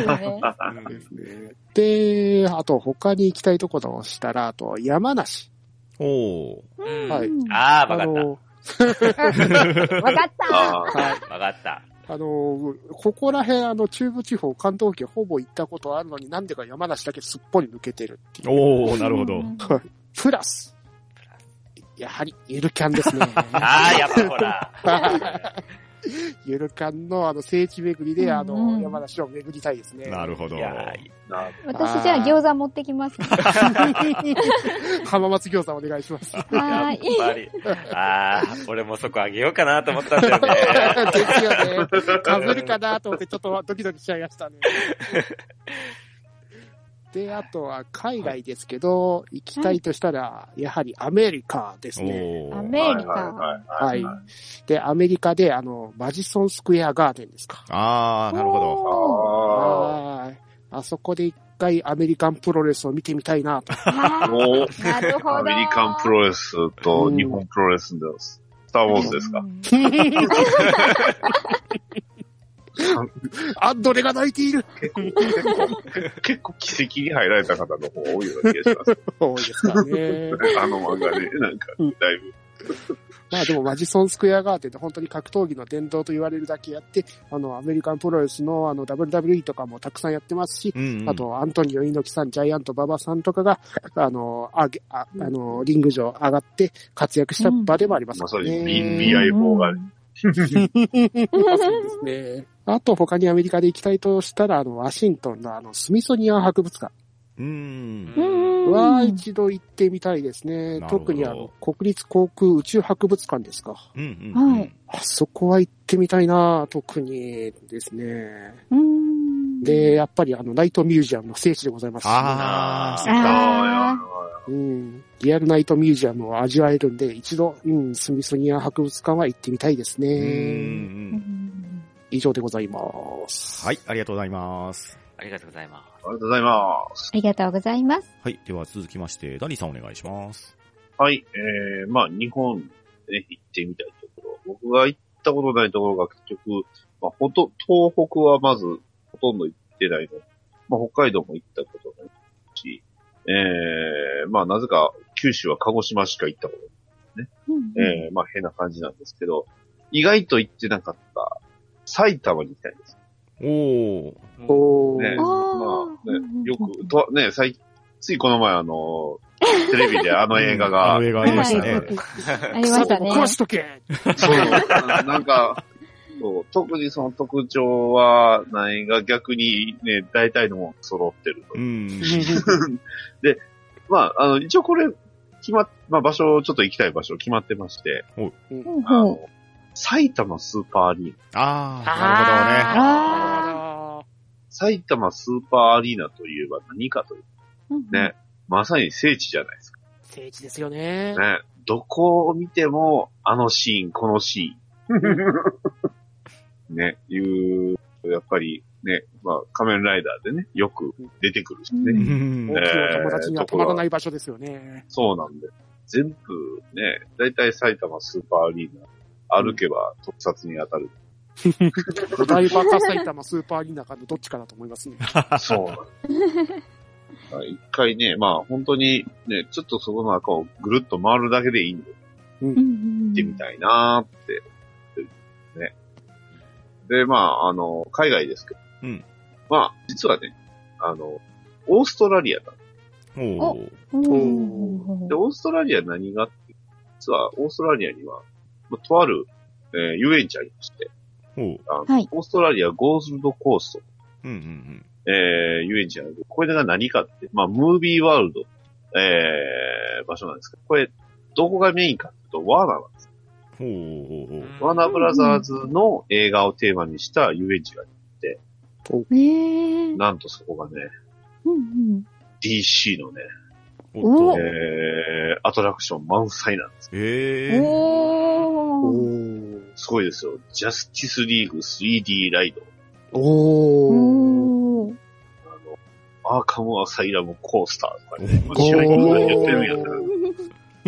ですね。であと他に行きたいところをしたら、あと山梨。おー。うんはいああ、わかっの、わかったあはい。た。わかった。あの、ここら辺、あの、中部地方、関東圏ほぼ行ったことあるのになんでか山梨だけすっぽり抜けてるっていう。おー、なるほど。プラス、やはり、ゆるキャンですね。ああ、やっぱほら。ゆるキャンのあの聖地巡りで、あうんの、山梨を巡りたいですね。なるほど。私じゃあ餃子持ってきます。浜松餃子お願いします。はい。っぱり。ああ、俺もそこあげようかなと思ったんだよね。ですよね。かぶるかなと思ってちょっとドキドキしちゃいましたね。で、あとは海外ですけど、行きたいとしたら、やはりアメリカですね。アメリカ。はいはい。で、アメリカで、あの、マジソンスクエアガーデンですか。あー、なるほど。あはい。あそこで一回アメリカンプロレスを見てみたいなと。なるほど。アメリカンプロレスと日本プロレスのスターウォーズですか？うんアンドレが泣いている？結構、結構、結構奇跡に入られた方の方多いような気がします。多いですからね。あの漫画で、なんか、だいぶ。まあでもマジソンスクエアガーデンって本当に格闘技の伝統と言われるだけやって、あの、アメリカンプロレスのあの WWE とかもたくさんやってますし、うんうんあ、と、アントニオ猪木さん、ジャイアント馬場さんとかが、あの、あげ、ああの、リング上上がって活躍した場でもありますまあ、からそれ、ね。B- BI4 がね、そうですね。あと他にアメリカで行きたいとしたら、あの、ワシントンのあの、スミソニアン博物館うん。うんは一度行ってみたいですね。なるほど特にあの、国立航空宇宙博物館ですか。うんうん。はいあそこは行ってみたいな、特にですね。うん。で、やっぱりあの、ナイトミュージアムの聖地でございますし、あー。あうん、リアルナイトミュージアムを味わえるんで、一度、うん、スミソニアン博物館は行ってみたいですね。ん以上でございます。はい、ありがとうございます。ありがとうございます。ありがとうございます。ありがとうございます。はい、では続きまして、ダニーさんお願いします。はい、えー、まあ、日本で、ね、行ってみたいところ。僕が行ったことないところが結局、まあ、ほと、東北はまず、ほとんど行ってないの。まあ、北海道も行ったことないし、えー、まあ、なぜか、九州は鹿児島しか行ったことない。うんえー、まあ、変な感じなんですけど、意外と行ってなかった、埼玉に行きたいんです。おー。おーね、あまーあ、ね、よく、と、ね、最、ついこの前あの、テレビであの映画あが、の映画ありましたね。ありましたね。食わしとけそう、ななんか、そう、特にその特徴はないが逆にね、大体のもん揃ってるとう。ん。まあ、あの、一応これ、決まっ、まあ場所、ちょっと行きたい場所決まってまして、うんあうんの、埼玉スーパーアリーナ。あー、なるほどね。あ埼玉スーパーアリーナといえば何かといううんね、まさに聖地じゃないですか。聖地ですよね。ね、どこを見ても、あのシーン、このシーン。ね、いう、やっぱりね、まあ仮面ライダーでね、よく出てくるしね。ううん大きな友達にはたまらない場所ですよね。そうなんで。全部ね、だいたい埼玉スーパーアリーナ、歩けば特撮に当たる。お台場か埼玉スーパーアリーナかのどっちかだと思いますね。そうなんです。一回ね、まあ本当にね、ちょっとそこの中をぐるっと回るだけでいいんで、うんうん行ってみたいなーって、ね。で、まあ、あの、海外ですけど、うん。まあ、実はね、あの、オーストラリアだ。おー。うんで、オーストラリア何がって、実はオーストラリアには、まあとある、えー遊園地ありまして、おー。あのはいオーストラリアゴールドコースト、うんうんえー遊園地ある。これが何かって、まあ、ムービーワールド、えー場所なんですけど、これ、どこがメインかっていうと、ワーナーなんです。うん。ほうほうほうほう。ワーナーブラザーズの映画をテーマにした遊園地がある、えーなんとそこがね、うん DC のね。えー、アトラクション満載なんです。うん。えー。おー。おすごいですよ。ジャスティスリーグ 3D ライド、おー。あの、アーカムアサイラムコースターとかね、試合に言ってるんやった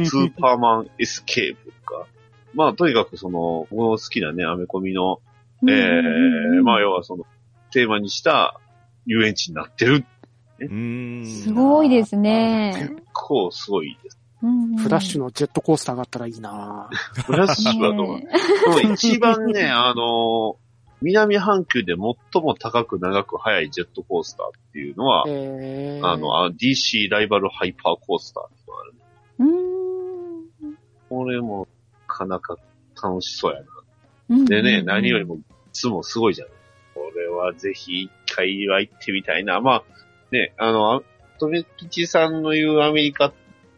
ら、スーパーマンエスケープとか、まあ、とにかくその、僕の好きなね、アメコミの、ええまあ、要はその、テーマにした遊園地になってる。すごいですね。結構すごいです。フラッシュののジェットコースターがあったらいいなフラッシュはどう、ねでも一番ね、あの、南半球で最も高く長く速いジェットコースターっていうのは、えー、あの、あ DC ライバルハイパーコースターっていうのがある。うーんこれも、なかなか楽しそうやな。うんでね、何よりも、いつもすごいじゃん。これはぜひ一回は行ってみたいな。まあ、ね、あの、あとめきちさんの言うアメリカっ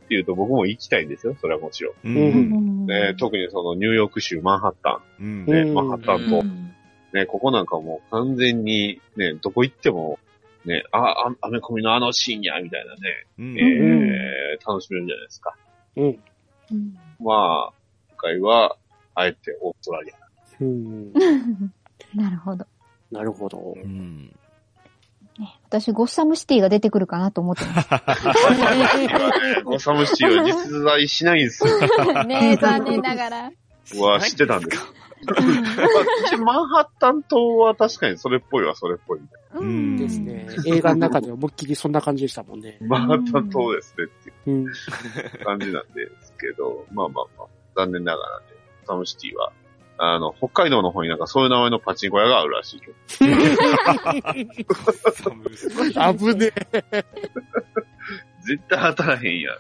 ていうと僕も行きたいんですよ。それはもちろん。う。うんんね、特にそのニューヨーク州マンハッタうんン、ね、うんマンハッタンと、うんね、ここなんかもう完全に、ね、どこ行っても、ね、あ、あアメコミのあのシーンや、みたいなね、うんえー楽しめるじゃないですか。うん。うんまあ、今回は、あえてオーストラリア。うん。なるほど。なるほど。うん。私、ゴッサムシティが出てくるかなと思ってま ゴサムシティは実在しないんですよ。す。ねえ、残念ながら。うわ、知ってたんですか？マンハッタン島は確かにそれっぽいわ、それっぽい。うんですね。映画の中で思いっきりそんな感じでしたもんね。マンハッタン島ですねっていう感じなんですけど、まあまあまあ、残念ながらね、ゴサムシティは、あの、北海道の方になんかそういう名前のパチンコ屋があるらしいけど。危ね絶対当たらへんやん。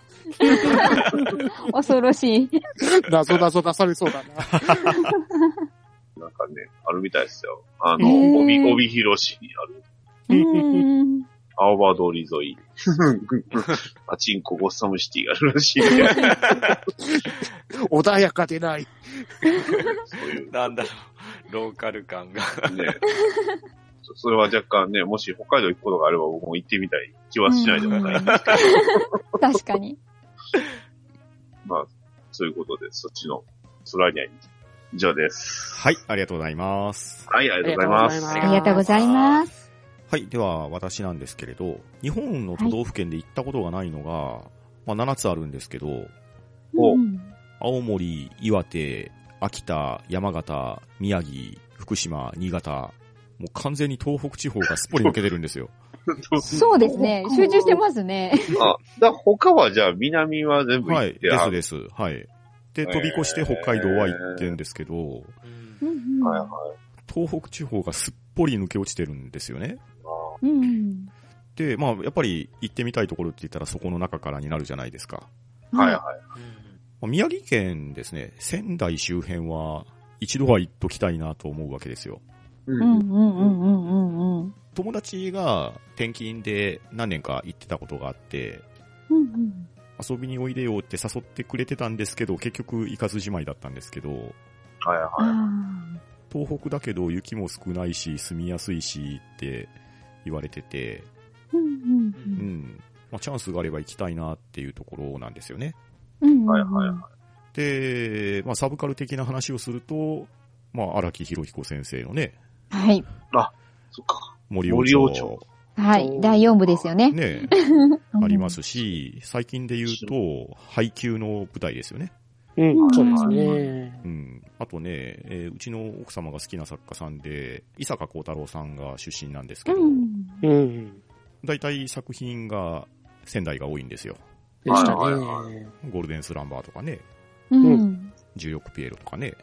恐ろしい。え。謎謎出されそうだな。なんかね、あるみたいですよ。あの、帯、帯広市にある、うん青葉通り沿い。パチンコゴッサムシティがあるらしいね。穏やかでない。そういうなんだろう、ローカル感が。ね。そそれは若干ね、もし北海道行くことがあれば僕も行ってみたい気はしないでもないんですけど、確かに。まあ、そういうことで、そっちのソラリアに以上です。はい、ありがとうございます。はい、ありがとうございます。あありがとうございます。はい、では私なんですけれど、日本の都道府県で行ったことがないのが、まあ7つあるんですけど、おうん青森、岩手、秋田、山形、宮城、福島、新潟、もう完全に東北地方がすっぽり抜けてるんですよ。そうですね。集中してますね。あ、だ他はじゃあ南は全部はい、行って、ですです。はい。で、飛び越して北海道は行ってるんですけど、はいはい。東北地方がすっぽり抜け落ちてるんですよね。うんで、まあ、やっぱり行ってみたいところって言ったらそこの中からになるじゃないですか。はいはい。まあ宮城県ですね、仙台周辺は一度は行っときたいなと思うわけですよ。ううんうんうんうんうんうん友達が転勤で何年か行ってたことがあって、うんうん遊びにおいでよって誘ってくれてたんですけど、結局行かずじまいだったんですけど、はいあはー東北だけど雪も少ないし住みやすいしって言われてて、うんうんうん。まあ、チャンスがあれば行きたいなっていうところなんですよね。うんうんはいはいはで、まあ、サブカル的な話をすると、まあ、荒木博彦先生のね、はい。い。そっか。森森王朝王朝はい。第4部ですよね。ね、う んありますし、最近で言うと、配給の舞台ですよね。うん、そうですね。うん。あとね、えーうちの奥様が好きな作家さんで、伊坂幸太郎さんが出身なんですけど、うんうん。大体作品が仙台が多いんですよ。でしたね。はいはいゴールデンスランバーとかね。うん。重力ピエロとかね。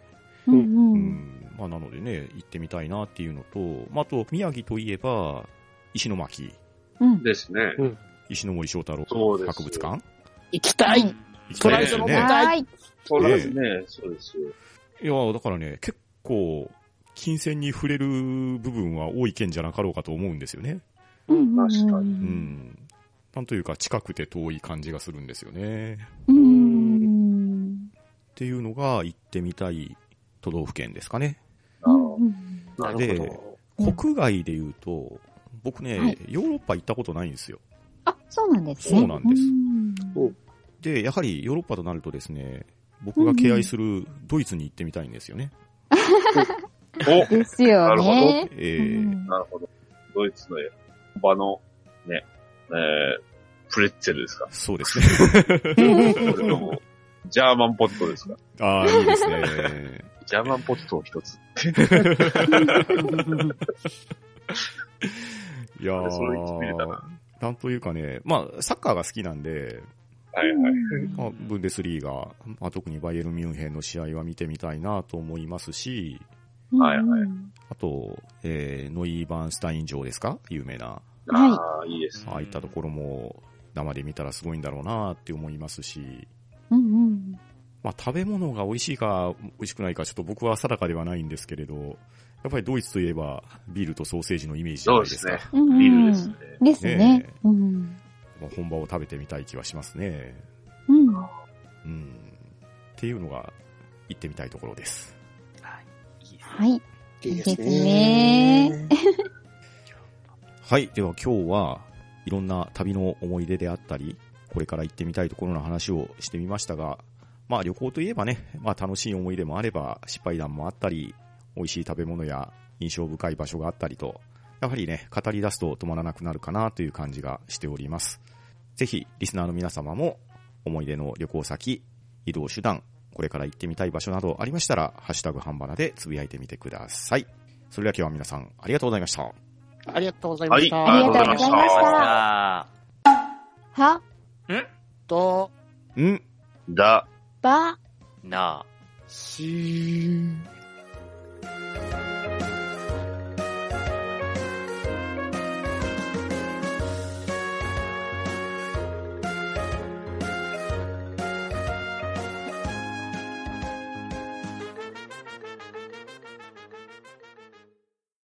うん。ううん。ん。まあ、なのでね、行ってみたいなっていうのと、まあ、あと、宮城といえば、石巻、うん。ですね。石森章太郎そうです博物館行きたい行きたいですよね。トライアルもはい。そうですね。そうですよ。いや、だからね、結構、金銭に触れる部分は多い県じゃなかろうかと思うんですよね。うん。確かにううん。ん。なんというか、近くて遠い感じがするんですよね。うん。っていうのが、行ってみたい都道府県ですかね。なるでほうん国外で言うと、僕ね、はいヨーロッパ行ったことないんですよ。あ、そうなんですね。そうなんですで、やはりヨーロッパとなるとですね、僕が敬愛するドイツに行ってみたいんですよね。おですよなるほね。えーうんなるほど。ドイツの場の、ね、えー、プレッツェルですか？そうですね。ジャーマンポテトですか？ああ、いいですね。ジャーマンポテトを一つ。いやーな、なんというかね、まあ、サッカーが好きなんで、はいはい。まあ、ブンデスリーガ、まあ、特にバイエルン・ミュンヘンの試合は見てみたいなと思いますし、はいはいあと、えー、ノイバーンスタイン城ですか？有名な。はいああ、いいです。ああいったところも生で見たらすごいんだろうなって思いますし、うんうん。まあ、食べ物が美味しいか美味しくないかちょっと僕は定かではないんですけれど、やっぱりドイツといえばビールとソーセージのイメージじゃないですか。そうですうんうんビールですね。ですねね。うん。まあ本場を食べてみたい気はしますね。うん。うん。っていうのが行ってみたいところです。いいですね。はい。いいですいいですねね。はい。では今日はいろんな旅の思い出であったり、これから行ってみたいところの話をしてみましたが、まあ旅行といえばね、まあ楽しい思い出もあれば失敗談もあったり、美味しい食べ物や印象深い場所があったりと、やはりね、語り出すと止まらなくなるかなという感じがしております。ぜひ、リスナーの皆様も思い出の旅行先、移動手段、これから行ってみたい場所などありましたら、ハッシュタグハンバナでつぶやいてみてください。それでは今日は皆さんありがとうございました。ありがとうございました。はいありがとうございましたありがとん？だ、ば、なあ。しー。